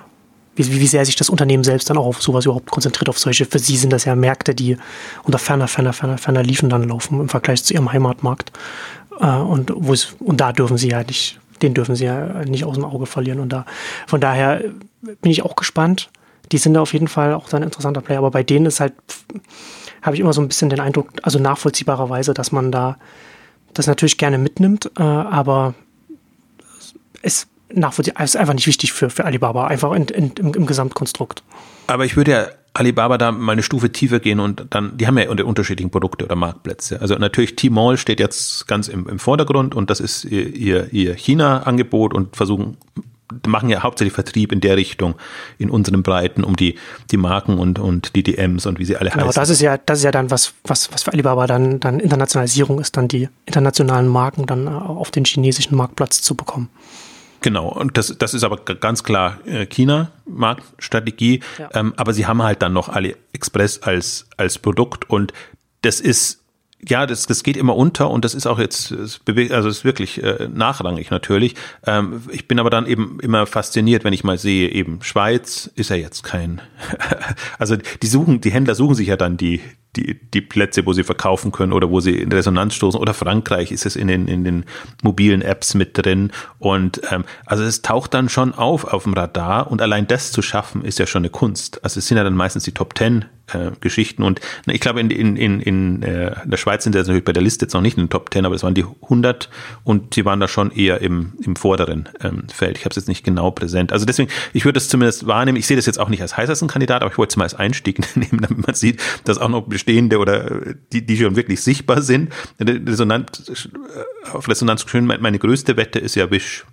wie, wie sehr sich das Unternehmen selbst dann auch auf sowas überhaupt konzentriert, auf solche, für sie sind das ja Märkte, die unter ferner, ferner, ferner, ferner Liefen dann laufen im Vergleich zu ihrem Heimatmarkt. Äh, und, und da dürfen sie ja nicht, den dürfen sie ja nicht aus dem Auge verlieren. Und da, von daher bin ich auch gespannt die sind da auf jeden Fall auch ein interessanter Player. Aber bei denen ist halt, habe ich immer so ein bisschen den Eindruck, also nachvollziehbarerweise, dass man da das natürlich gerne mitnimmt, äh, aber es ist einfach nicht wichtig für, für Alibaba, einfach in, in, im, im Gesamtkonstrukt. Aber ich würde ja Alibaba da mal eine Stufe tiefer gehen und dann, die haben ja unter unterschiedlichen Produkte oder Marktplätze. Also natürlich T-Mall steht jetzt ganz im, im Vordergrund und das ist ihr, ihr, ihr China-Angebot und versuchen machen ja hauptsächlich Vertrieb in der Richtung, in unseren Breiten, um die, die Marken und, und die DMs und wie sie alle genau, heißen. das ist ja, das ist ja dann was, was, was für Alibaba dann, dann Internationalisierung ist, dann die internationalen Marken dann auf den chinesischen Marktplatz zu bekommen. Genau, und das, das ist aber ganz klar äh, China-Marktstrategie, ja. ähm, aber sie haben halt dann noch AliExpress als, als Produkt und das ist ja, das, das geht immer unter und das ist auch jetzt, es bewegt, also es ist wirklich äh, nachrangig natürlich. Ähm, ich bin aber dann eben immer fasziniert, wenn ich mal sehe, eben Schweiz ist ja jetzt kein, [LAUGHS] also die suchen, die Händler suchen sich ja dann die, die, die Plätze, wo sie verkaufen können oder wo sie in Resonanz stoßen. Oder Frankreich ist es in den, in den mobilen Apps mit drin. Und ähm, also es taucht dann schon auf auf dem Radar und allein das zu schaffen, ist ja schon eine Kunst. Also es sind ja dann meistens die Top Ten äh, Geschichten. Und na, ich glaube, in, in, in, in äh, der Schweiz sind sie natürlich bei der Liste jetzt noch nicht in den Top Ten, aber es waren die 100 und sie waren da schon eher im, im vorderen ähm, Feld. Ich habe es jetzt nicht genau präsent. Also deswegen, ich würde es zumindest wahrnehmen. Ich sehe das jetzt auch nicht als heißesten Kandidat, aber ich wollte es mal als Einstieg [LAUGHS] nehmen, damit man sieht, dass auch noch bestehende oder die, die schon wirklich sichtbar sind. Resonanz, äh, auf Resonanz schön, meine größte Wette ist ja Wish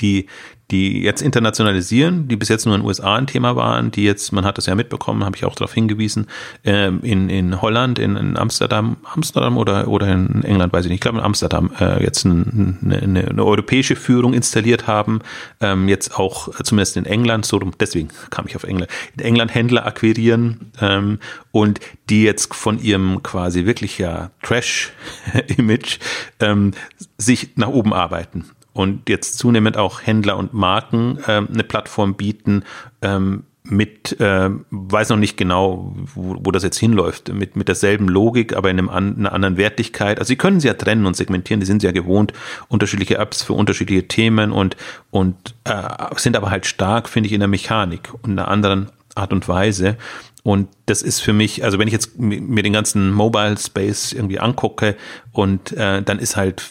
die, die jetzt internationalisieren, die bis jetzt nur in den USA ein Thema waren, die jetzt, man hat das ja mitbekommen, habe ich auch darauf hingewiesen, ähm, in, in Holland, in, in Amsterdam, Amsterdam oder, oder in England, weiß ich nicht, ich glaube in Amsterdam äh, jetzt eine, eine, eine europäische Führung installiert haben, ähm, jetzt auch äh, zumindest in England, so deswegen kam ich auf England, in England Händler akquirieren ähm, und die jetzt von ihrem quasi wirklich ja Trash-Image [LAUGHS] ähm, sich nach oben arbeiten und jetzt zunehmend auch Händler und Marken ähm, eine Plattform bieten, ähm, mit, äh, weiß noch nicht genau, wo, wo das jetzt hinläuft, mit, mit derselben Logik, aber in einem an, einer anderen Wertigkeit. Also sie können sie ja trennen und segmentieren, die sind ja gewohnt, unterschiedliche Apps für unterschiedliche Themen und, und äh, sind aber halt stark, finde ich, in der Mechanik und einer anderen Art und Weise. Und das ist für mich, also wenn ich jetzt mir den ganzen Mobile Space irgendwie angucke und äh, dann ist halt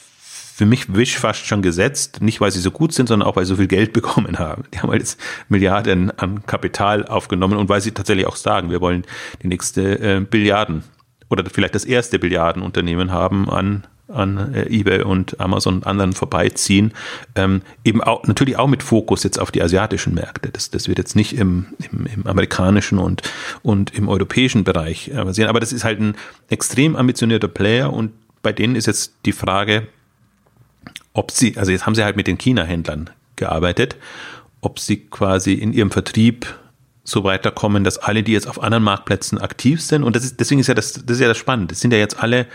für mich Wish fast schon gesetzt, nicht weil sie so gut sind, sondern auch weil sie so viel Geld [LAUGHS] bekommen haben. Die haben halt jetzt Milliarden an Kapital aufgenommen und weil sie tatsächlich auch sagen, wir wollen die nächste äh, Billiarden oder vielleicht das erste Billiardenunternehmen haben an an äh, eBay und Amazon und anderen vorbeiziehen. Ähm, eben auch natürlich auch mit Fokus jetzt auf die asiatischen Märkte. Das, das wird jetzt nicht im, im, im amerikanischen und, und im europäischen Bereich äh, passieren. Aber das ist halt ein extrem ambitionierter Player und bei denen ist jetzt die Frage, ob sie, also jetzt haben sie halt mit den China-Händlern gearbeitet, ob sie quasi in ihrem Vertrieb so weiterkommen, dass alle, die jetzt auf anderen Marktplätzen aktiv sind, und das ist, deswegen ist ja das, das ist ja das Spannende, das sind ja jetzt alle,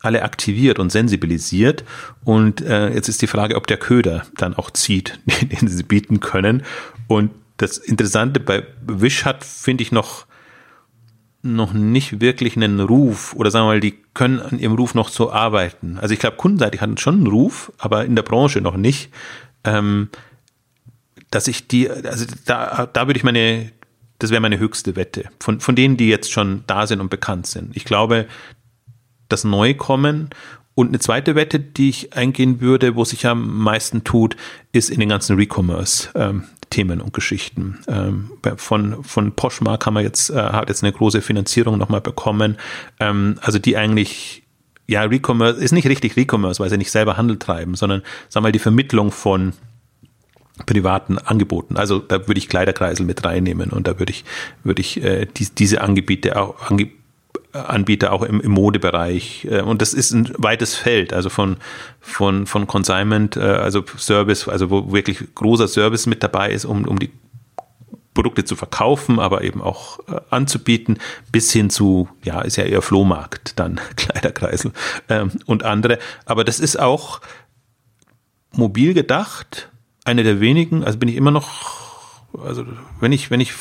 alle aktiviert und sensibilisiert. Und äh, jetzt ist die Frage, ob der Köder dann auch zieht, [LAUGHS] den sie bieten können. Und das Interessante bei Wish hat, finde ich, noch noch nicht wirklich einen Ruf oder sagen wir mal, die können an ihrem Ruf noch so arbeiten. Also ich glaube, kundenseitig hatten schon einen Ruf, aber in der Branche noch nicht. Ähm, dass ich die, also da, da würde ich meine, das wäre meine höchste Wette. Von, von denen, die jetzt schon da sind und bekannt sind. Ich glaube, das Neukommen und eine zweite Wette, die ich eingehen würde, wo sich am meisten tut, ist in den ganzen Recommerce. Ähm, Themen und Geschichten. Ähm, von, von Poshmark haben wir jetzt, äh, hat jetzt eine große Finanzierung nochmal bekommen. Ähm, also die eigentlich, ja, Recommerce ist nicht richtig Recommerce, weil sie nicht selber Handel treiben, sondern, wir mal, die Vermittlung von privaten Angeboten. Also da würde ich Kleiderkreisel mit reinnehmen und da würde ich, würde ich äh, die, diese Angebote auch, Ange Anbieter auch im, im Modebereich. Äh, und das ist ein weites Feld, also von, von, von Consignment, äh, also Service, also wo wirklich großer Service mit dabei ist, um, um die Produkte zu verkaufen, aber eben auch äh, anzubieten, bis hin zu, ja, ist ja eher Flohmarkt, dann [LAUGHS] Kleiderkreisel ähm, und andere. Aber das ist auch mobil gedacht, eine der wenigen, also bin ich immer noch, also wenn ich, wenn ich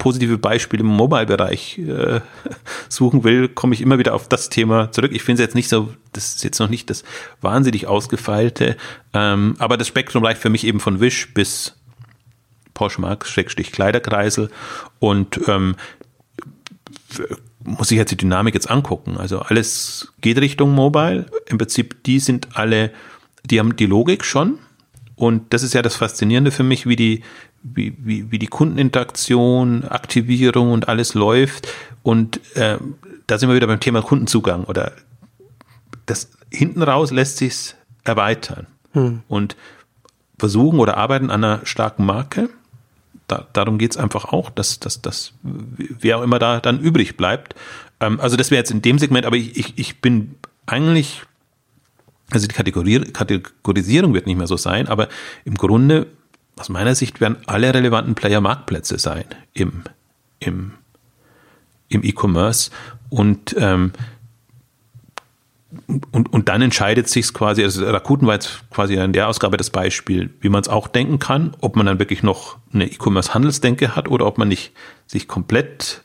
positive Beispiele im Mobile-Bereich äh, [LAUGHS] suchen will, komme ich immer wieder auf das Thema zurück. Ich finde es jetzt nicht so, das ist jetzt noch nicht das wahnsinnig ausgefeilte, ähm, aber das Spektrum reicht für mich eben von Wish bis Poshmark, Schrägstich Kleiderkreisel und ähm, muss ich jetzt die Dynamik jetzt angucken. Also alles geht Richtung Mobile. Im Prinzip, die sind alle, die haben die Logik schon. Und das ist ja das Faszinierende für mich, wie die, wie, wie, wie die Kundeninteraktion, Aktivierung und alles läuft. Und äh, da sind wir wieder beim Thema Kundenzugang oder das hinten raus lässt sich's erweitern hm. und versuchen oder arbeiten an einer starken Marke. Da, darum geht's einfach auch, dass, dass, dass wer auch immer da dann übrig bleibt. Ähm, also das wäre jetzt in dem Segment, aber ich, ich, ich bin eigentlich, also die Kategorie, Kategorisierung wird nicht mehr so sein, aber im Grunde aus meiner Sicht werden alle relevanten Player Marktplätze sein im, im, im E-Commerce und, ähm, und, und dann entscheidet sich quasi, also Rakuten war jetzt quasi in der Ausgabe das Beispiel, wie man es auch denken kann, ob man dann wirklich noch eine E-Commerce-Handelsdenke hat oder ob man nicht sich komplett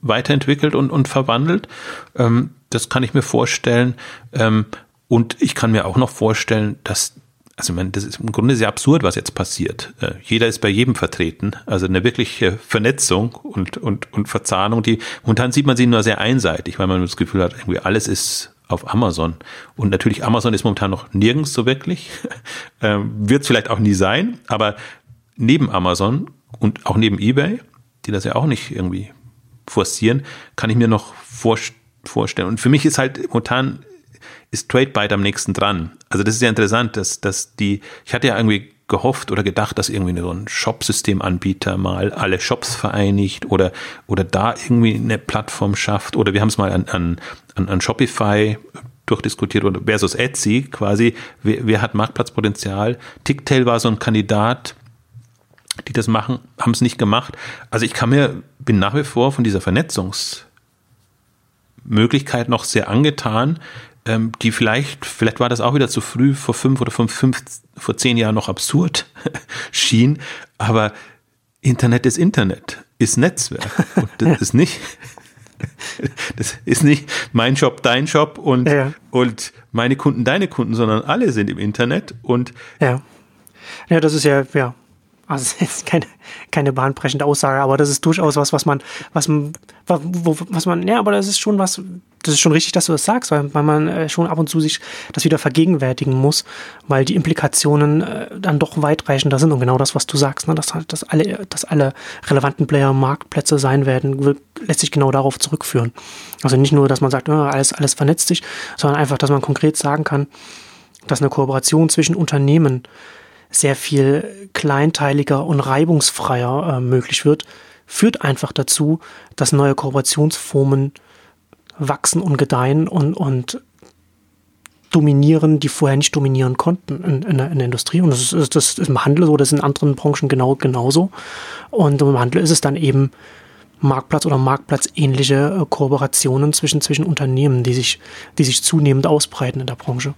weiterentwickelt und, und verwandelt. Ähm, das kann ich mir vorstellen. Ähm, und ich kann mir auch noch vorstellen, dass also man, das ist im Grunde sehr absurd, was jetzt passiert. Äh, jeder ist bei jedem vertreten. Also eine wirkliche Vernetzung und, und, und Verzahnung, die, momentan sieht man sie nur sehr einseitig, weil man das Gefühl hat, irgendwie alles ist auf Amazon. Und natürlich, Amazon ist momentan noch nirgends so wirklich. [LAUGHS] ähm, Wird es vielleicht auch nie sein, aber neben Amazon und auch neben eBay, die das ja auch nicht irgendwie forcieren, kann ich mir noch vorstellen. Und für mich ist halt momentan ist TradeByte am nächsten dran. Also das ist ja interessant, dass, dass die, ich hatte ja irgendwie gehofft oder gedacht, dass irgendwie so ein Shop-Systemanbieter mal alle Shops vereinigt oder, oder da irgendwie eine Plattform schafft oder wir haben es mal an, an, an Shopify durchdiskutiert oder versus Etsy quasi, wer, wer hat Marktplatzpotenzial? Ticktail war so ein Kandidat, die das machen, haben es nicht gemacht. Also ich kann mir, bin nach wie vor von dieser Vernetzungsmöglichkeit noch sehr angetan, ähm, die vielleicht, vielleicht war das auch wieder zu früh, vor fünf oder fünf, fünf vor zehn Jahren noch absurd [LAUGHS] schien, aber Internet ist Internet, ist Netzwerk. Und das ja. ist nicht, das ist nicht mein Shop, dein Shop und, ja. und meine Kunden, deine Kunden, sondern alle sind im Internet und. Ja. Ja, das ist ja, ja, also [LAUGHS] es ist keine, keine bahnbrechende Aussage, aber das ist durchaus was, was man, was man, was man, ja, aber das ist schon was, das ist schon richtig, dass du das sagst, weil, weil man äh, schon ab und zu sich das wieder vergegenwärtigen muss, weil die Implikationen äh, dann doch weitreichender sind und genau das, was du sagst, ne, dass, halt, dass, alle, dass alle relevanten Player Marktplätze sein werden, lässt sich genau darauf zurückführen. Also nicht nur, dass man sagt, ja, alles, alles vernetzt sich, sondern einfach, dass man konkret sagen kann, dass eine Kooperation zwischen Unternehmen sehr viel kleinteiliger und reibungsfreier äh, möglich wird, führt einfach dazu, dass neue Kooperationsformen wachsen und gedeihen und, und dominieren, die vorher nicht dominieren konnten in, in, der, in der, Industrie. Und das ist, das ist im Handel so, das ist in anderen Branchen genau genauso. Und im Handel ist es dann eben Marktplatz oder Marktplatzähnliche äh, Kooperationen zwischen, zwischen Unternehmen, die sich, die sich zunehmend ausbreiten in der Branche.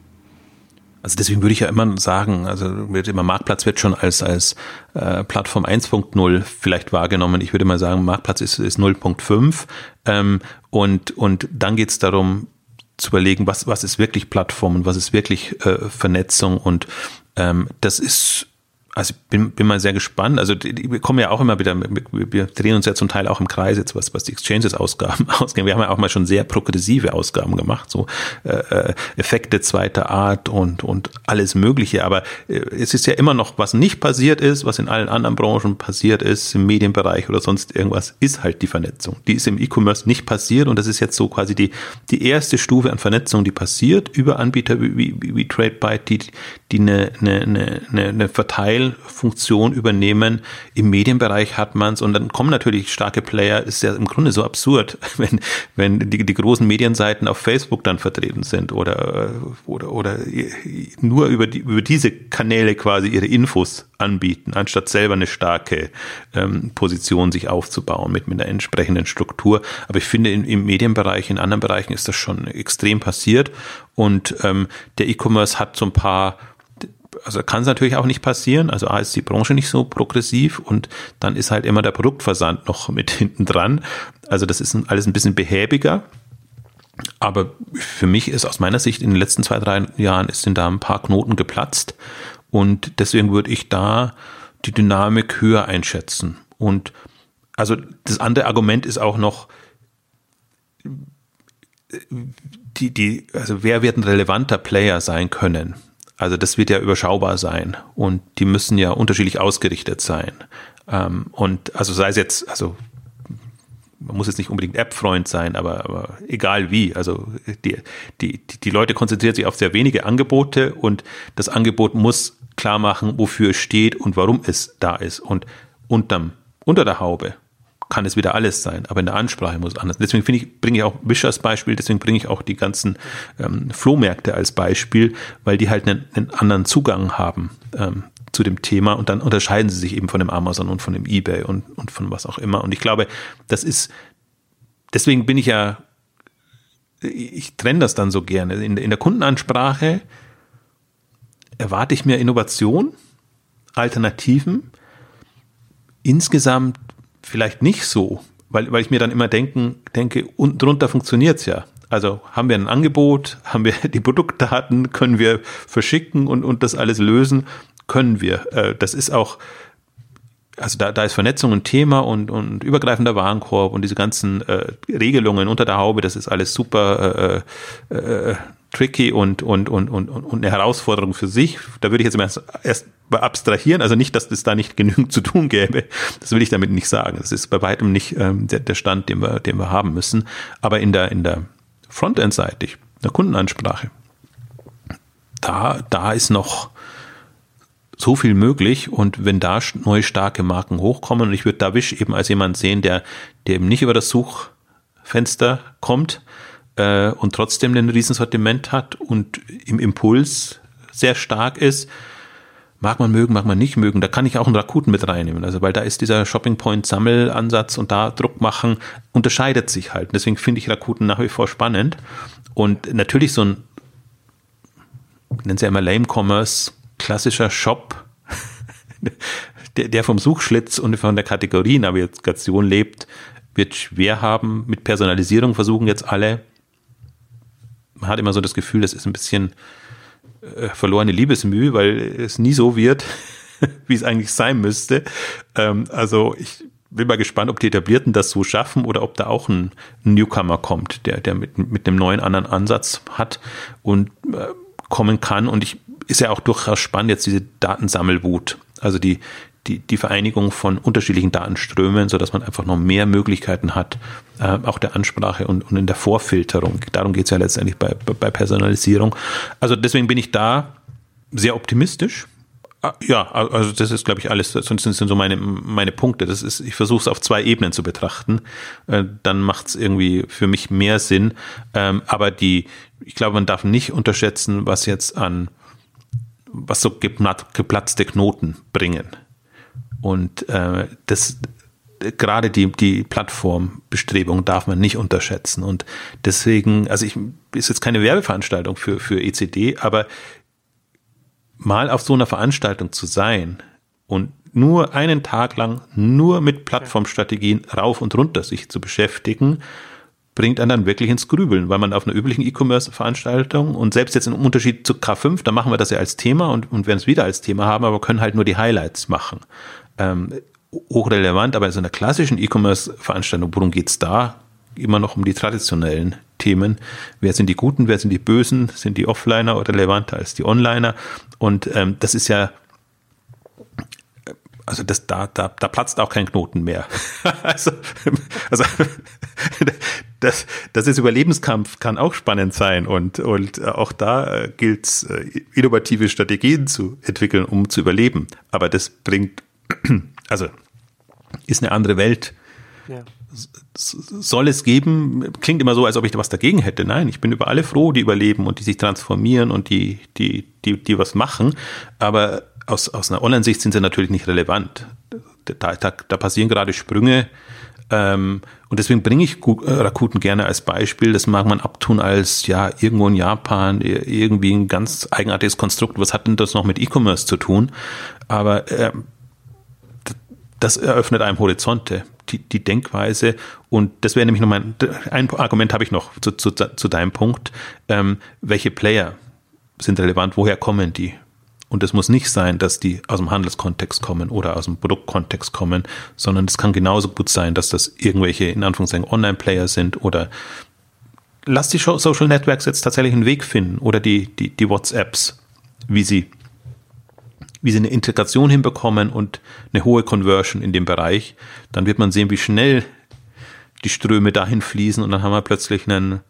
Also deswegen würde ich ja immer sagen, also wird immer Marktplatz wird schon als als äh, Plattform 1.0 vielleicht wahrgenommen. Ich würde mal sagen, Marktplatz ist, ist 0.5 ähm, und und dann geht es darum zu überlegen, was was ist wirklich Plattform und was ist wirklich äh, Vernetzung und ähm, das ist also bin, bin mal sehr gespannt. Also die, wir kommen ja auch immer wieder, wir, wir drehen uns ja zum Teil auch im Kreis jetzt, was, was die Exchanges-Ausgaben [LAUGHS] ausgehen. Wir haben ja auch mal schon sehr progressive Ausgaben gemacht, so äh, äh, Effekte zweiter Art und, und alles Mögliche. Aber äh, es ist ja immer noch, was nicht passiert ist, was in allen anderen Branchen passiert ist, im Medienbereich oder sonst irgendwas, ist halt die Vernetzung. Die ist im E-Commerce nicht passiert und das ist jetzt so quasi die, die erste Stufe an Vernetzung, die passiert über Anbieter wie, wie, wie TradeByte, die, die eine, eine, eine, eine Verteilung Funktion übernehmen. Im Medienbereich hat man es und dann kommen natürlich starke Player. Ist ja im Grunde so absurd, [LAUGHS] wenn, wenn die, die großen Medienseiten auf Facebook dann vertreten sind oder, oder, oder nur über, die, über diese Kanäle quasi ihre Infos anbieten, anstatt selber eine starke ähm, Position sich aufzubauen mit, mit einer entsprechenden Struktur. Aber ich finde, in, im Medienbereich, in anderen Bereichen ist das schon extrem passiert und ähm, der E-Commerce hat so ein paar also kann es natürlich auch nicht passieren. Also A ist die Branche nicht so progressiv und dann ist halt immer der Produktversand noch [LAUGHS] mit hinten dran. Also das ist alles ein bisschen behäbiger. Aber für mich ist aus meiner Sicht in den letzten zwei, drei Jahren sind da ein paar Knoten geplatzt und deswegen würde ich da die Dynamik höher einschätzen. Und also das andere Argument ist auch noch, die, die, also wer wird ein relevanter Player sein können? Also das wird ja überschaubar sein und die müssen ja unterschiedlich ausgerichtet sein. Ähm, und also sei es jetzt, also man muss jetzt nicht unbedingt App-Freund sein, aber, aber egal wie. Also die, die, die Leute konzentrieren sich auf sehr wenige Angebote und das Angebot muss klar machen, wofür es steht und warum es da ist. Und unterm, unter der Haube kann es wieder alles sein, aber in der Ansprache muss anders. Deswegen finde ich, bringe ich auch Wish als Beispiel, deswegen bringe ich auch die ganzen ähm, Flohmärkte als Beispiel, weil die halt einen, einen anderen Zugang haben ähm, zu dem Thema und dann unterscheiden sie sich eben von dem Amazon und von dem eBay und, und von was auch immer. Und ich glaube, das ist, deswegen bin ich ja, ich trenne das dann so gerne. In, in der Kundenansprache erwarte ich mir Innovation, Alternativen. Insgesamt vielleicht nicht so, weil, weil ich mir dann immer denken, denke, unten drunter funktioniert's ja. Also haben wir ein Angebot, [LAUGHS] haben wir die Produktdaten, können wir verschicken und, und das alles lösen, können wir. Äh, das ist auch, also da, da ist Vernetzung ein Thema und, und übergreifender Warenkorb und diese ganzen äh, Regelungen unter der Haube, das ist alles super äh, äh, tricky und, und, und, und, und eine Herausforderung für sich. Da würde ich jetzt erst, erst abstrahieren, also nicht, dass es da nicht genügend zu tun gäbe. Das will ich damit nicht sagen. Das ist bei weitem nicht ähm, der, der Stand, den wir, den wir haben müssen. Aber in der, in der Frontend-seitig, der Kundenansprache, da, da ist noch so viel möglich und wenn da neue starke Marken hochkommen und ich würde Davish eben als jemand sehen, der, der eben nicht über das Suchfenster kommt, äh, und trotzdem ein Riesensortiment hat und im Impuls sehr stark ist, mag man mögen, mag man nicht mögen. Da kann ich auch einen Rakuten mit reinnehmen. Also, weil da ist dieser Shopping Point Sammelansatz und da Druck machen unterscheidet sich halt. Deswegen finde ich Rakuten nach wie vor spannend. Und natürlich so ein, nennen sie ja immer Lame Commerce, klassischer Shop, [LAUGHS] der, der vom Suchschlitz und von der Kategorienavigation lebt, wird schwer haben. Mit Personalisierung versuchen jetzt alle. Man hat immer so das Gefühl, das ist ein bisschen äh, verlorene Liebesmühe, weil es nie so wird, [LAUGHS] wie es eigentlich sein müsste. Ähm, also ich bin mal gespannt, ob die Etablierten das so schaffen oder ob da auch ein Newcomer kommt, der, der mit, mit einem neuen anderen Ansatz hat und äh, kommen kann. Und ich ist ja auch durchaus spannend jetzt diese Datensammelwut. Also die, die, die Vereinigung von unterschiedlichen Datenströmen, so dass man einfach noch mehr Möglichkeiten hat, äh, auch der Ansprache und, und in der Vorfilterung. Darum geht es ja letztendlich bei, bei Personalisierung. Also deswegen bin ich da sehr optimistisch Ah, ja, also das ist, glaube ich, alles, sonst sind so meine, meine Punkte. Das ist, ich versuche es auf zwei Ebenen zu betrachten. Äh, dann macht es irgendwie für mich mehr Sinn. Ähm, aber die, ich glaube, man darf nicht unterschätzen, was jetzt an, was so geplatzte Knoten bringen. Und äh, das, gerade die, die Plattformbestrebung darf man nicht unterschätzen. Und deswegen, also ich, ist jetzt keine Werbeveranstaltung für, für ECD, aber mal auf so einer Veranstaltung zu sein und nur einen Tag lang nur mit Plattformstrategien rauf und runter sich zu beschäftigen, bringt einen dann wirklich ins Grübeln, weil man auf einer üblichen E-Commerce-Veranstaltung und selbst jetzt im Unterschied zu K5, da machen wir das ja als Thema und, und werden es wieder als Thema haben, aber können halt nur die Highlights machen. Ähm, hochrelevant, aber in so einer klassischen E-Commerce-Veranstaltung, worum geht's da? Immer noch um die traditionellen Themen. Wer sind die Guten, wer sind die Bösen? Sind die Offliner oder relevanter als die Onliner? Und ähm, das ist ja, also das, da, da, da platzt auch kein Knoten mehr. [LAUGHS] also, also das, das ist Überlebenskampf, kann auch spannend sein und, und auch da äh, gilt es, äh, innovative Strategien zu entwickeln, um zu überleben. Aber das bringt, [CLEARS THROAT] also ist eine andere Welt. Ja soll es geben, klingt immer so, als ob ich da was dagegen hätte. Nein, ich bin über alle froh, die überleben und die sich transformieren und die, die, die, die was machen. Aber aus, aus einer Online-Sicht sind sie natürlich nicht relevant. Da, da, da passieren gerade Sprünge. Ähm, und deswegen bringe ich äh, Rakuten gerne als Beispiel. Das mag man abtun als, ja, irgendwo in Japan, irgendwie ein ganz eigenartiges Konstrukt. Was hat denn das noch mit E-Commerce zu tun? Aber äh, das eröffnet einem Horizonte die, die Denkweise. Und das wäre nämlich noch mein, ein Argument habe ich noch zu, zu, zu deinem Punkt. Ähm, welche Player sind relevant? Woher kommen die? Und es muss nicht sein, dass die aus dem Handelskontext kommen oder aus dem Produktkontext kommen, sondern es kann genauso gut sein, dass das irgendwelche, in Anführungszeichen, Online-Player sind oder lass die Social Networks jetzt tatsächlich einen Weg finden oder die, die, die WhatsApps, wie sie wie sie eine Integration hinbekommen und eine hohe Conversion in dem Bereich, dann wird man sehen, wie schnell die Ströme dahin fließen und dann haben wir plötzlich einen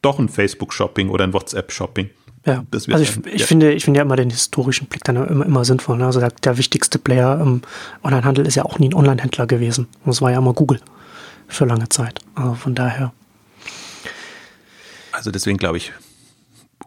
doch ein Facebook-Shopping oder ein WhatsApp-Shopping. Ja, also ich, ein, ich ja. finde, ich finde ja immer den historischen Blick dann immer, immer sinnvoll. Ne? Also der, der, wichtigste Player im Onlinehandel ist ja auch nie ein Onlinehändler gewesen. Das war ja immer Google für lange Zeit. Also von daher. Also deswegen glaube ich,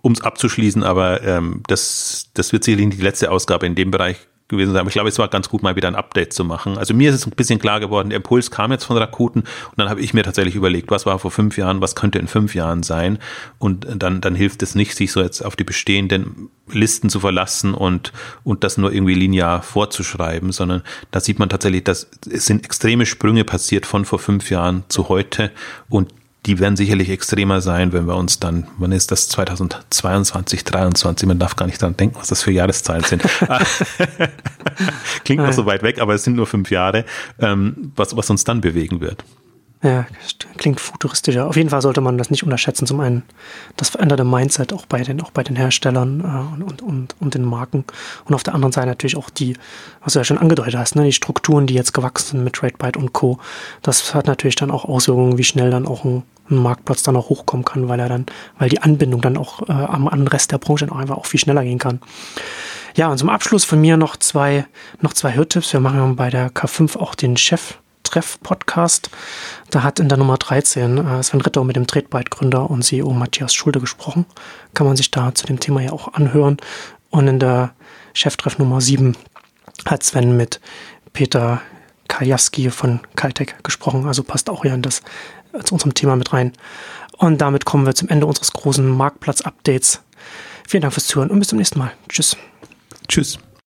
um es abzuschließen, aber ähm, das, das wird sicherlich nicht die letzte Ausgabe in dem Bereich gewesen sein. Aber ich glaube, es war ganz gut, mal wieder ein Update zu machen. Also mir ist es ein bisschen klar geworden, der Impuls kam jetzt von Rakuten und dann habe ich mir tatsächlich überlegt, was war vor fünf Jahren, was könnte in fünf Jahren sein. Und dann, dann hilft es nicht, sich so jetzt auf die bestehenden Listen zu verlassen und, und das nur irgendwie linear vorzuschreiben, sondern da sieht man tatsächlich, dass es sind extreme Sprünge passiert von vor fünf Jahren zu heute und die werden sicherlich extremer sein, wenn wir uns dann, wann ist das 2022, 2023, man darf gar nicht dran denken, was das für Jahreszahlen sind. [LAUGHS] Klingt noch so weit weg, aber es sind nur fünf Jahre, ähm, was, was uns dann bewegen wird. Ja, klingt futuristischer. Auf jeden Fall sollte man das nicht unterschätzen. Zum einen das veränderte Mindset auch bei den, auch bei den Herstellern äh, und, und, und den Marken. Und auf der anderen Seite natürlich auch die, was du ja schon angedeutet hast, ne, die Strukturen, die jetzt gewachsen sind mit TradeByte und Co. Das hat natürlich dann auch Auswirkungen, wie schnell dann auch ein Marktplatz dann auch hochkommen kann, weil er dann, weil die Anbindung dann auch äh, am, am Rest der Branche dann auch einfach auch viel schneller gehen kann. Ja, und zum Abschluss von mir noch zwei, noch zwei Hörtipps. Wir machen bei der K5 auch den Chef Treff-Podcast. Da hat in der Nummer 13 äh, Sven Ritter mit dem Tretbyte-Gründer und CEO Matthias Schulde gesprochen. Kann man sich da zu dem Thema ja auch anhören. Und in der Cheftreff Nummer 7 hat Sven mit Peter Kaljaski von Caltech gesprochen. Also passt auch hier in das, zu unserem Thema mit rein. Und damit kommen wir zum Ende unseres großen Marktplatz-Updates. Vielen Dank fürs Zuhören und bis zum nächsten Mal. Tschüss. Tschüss.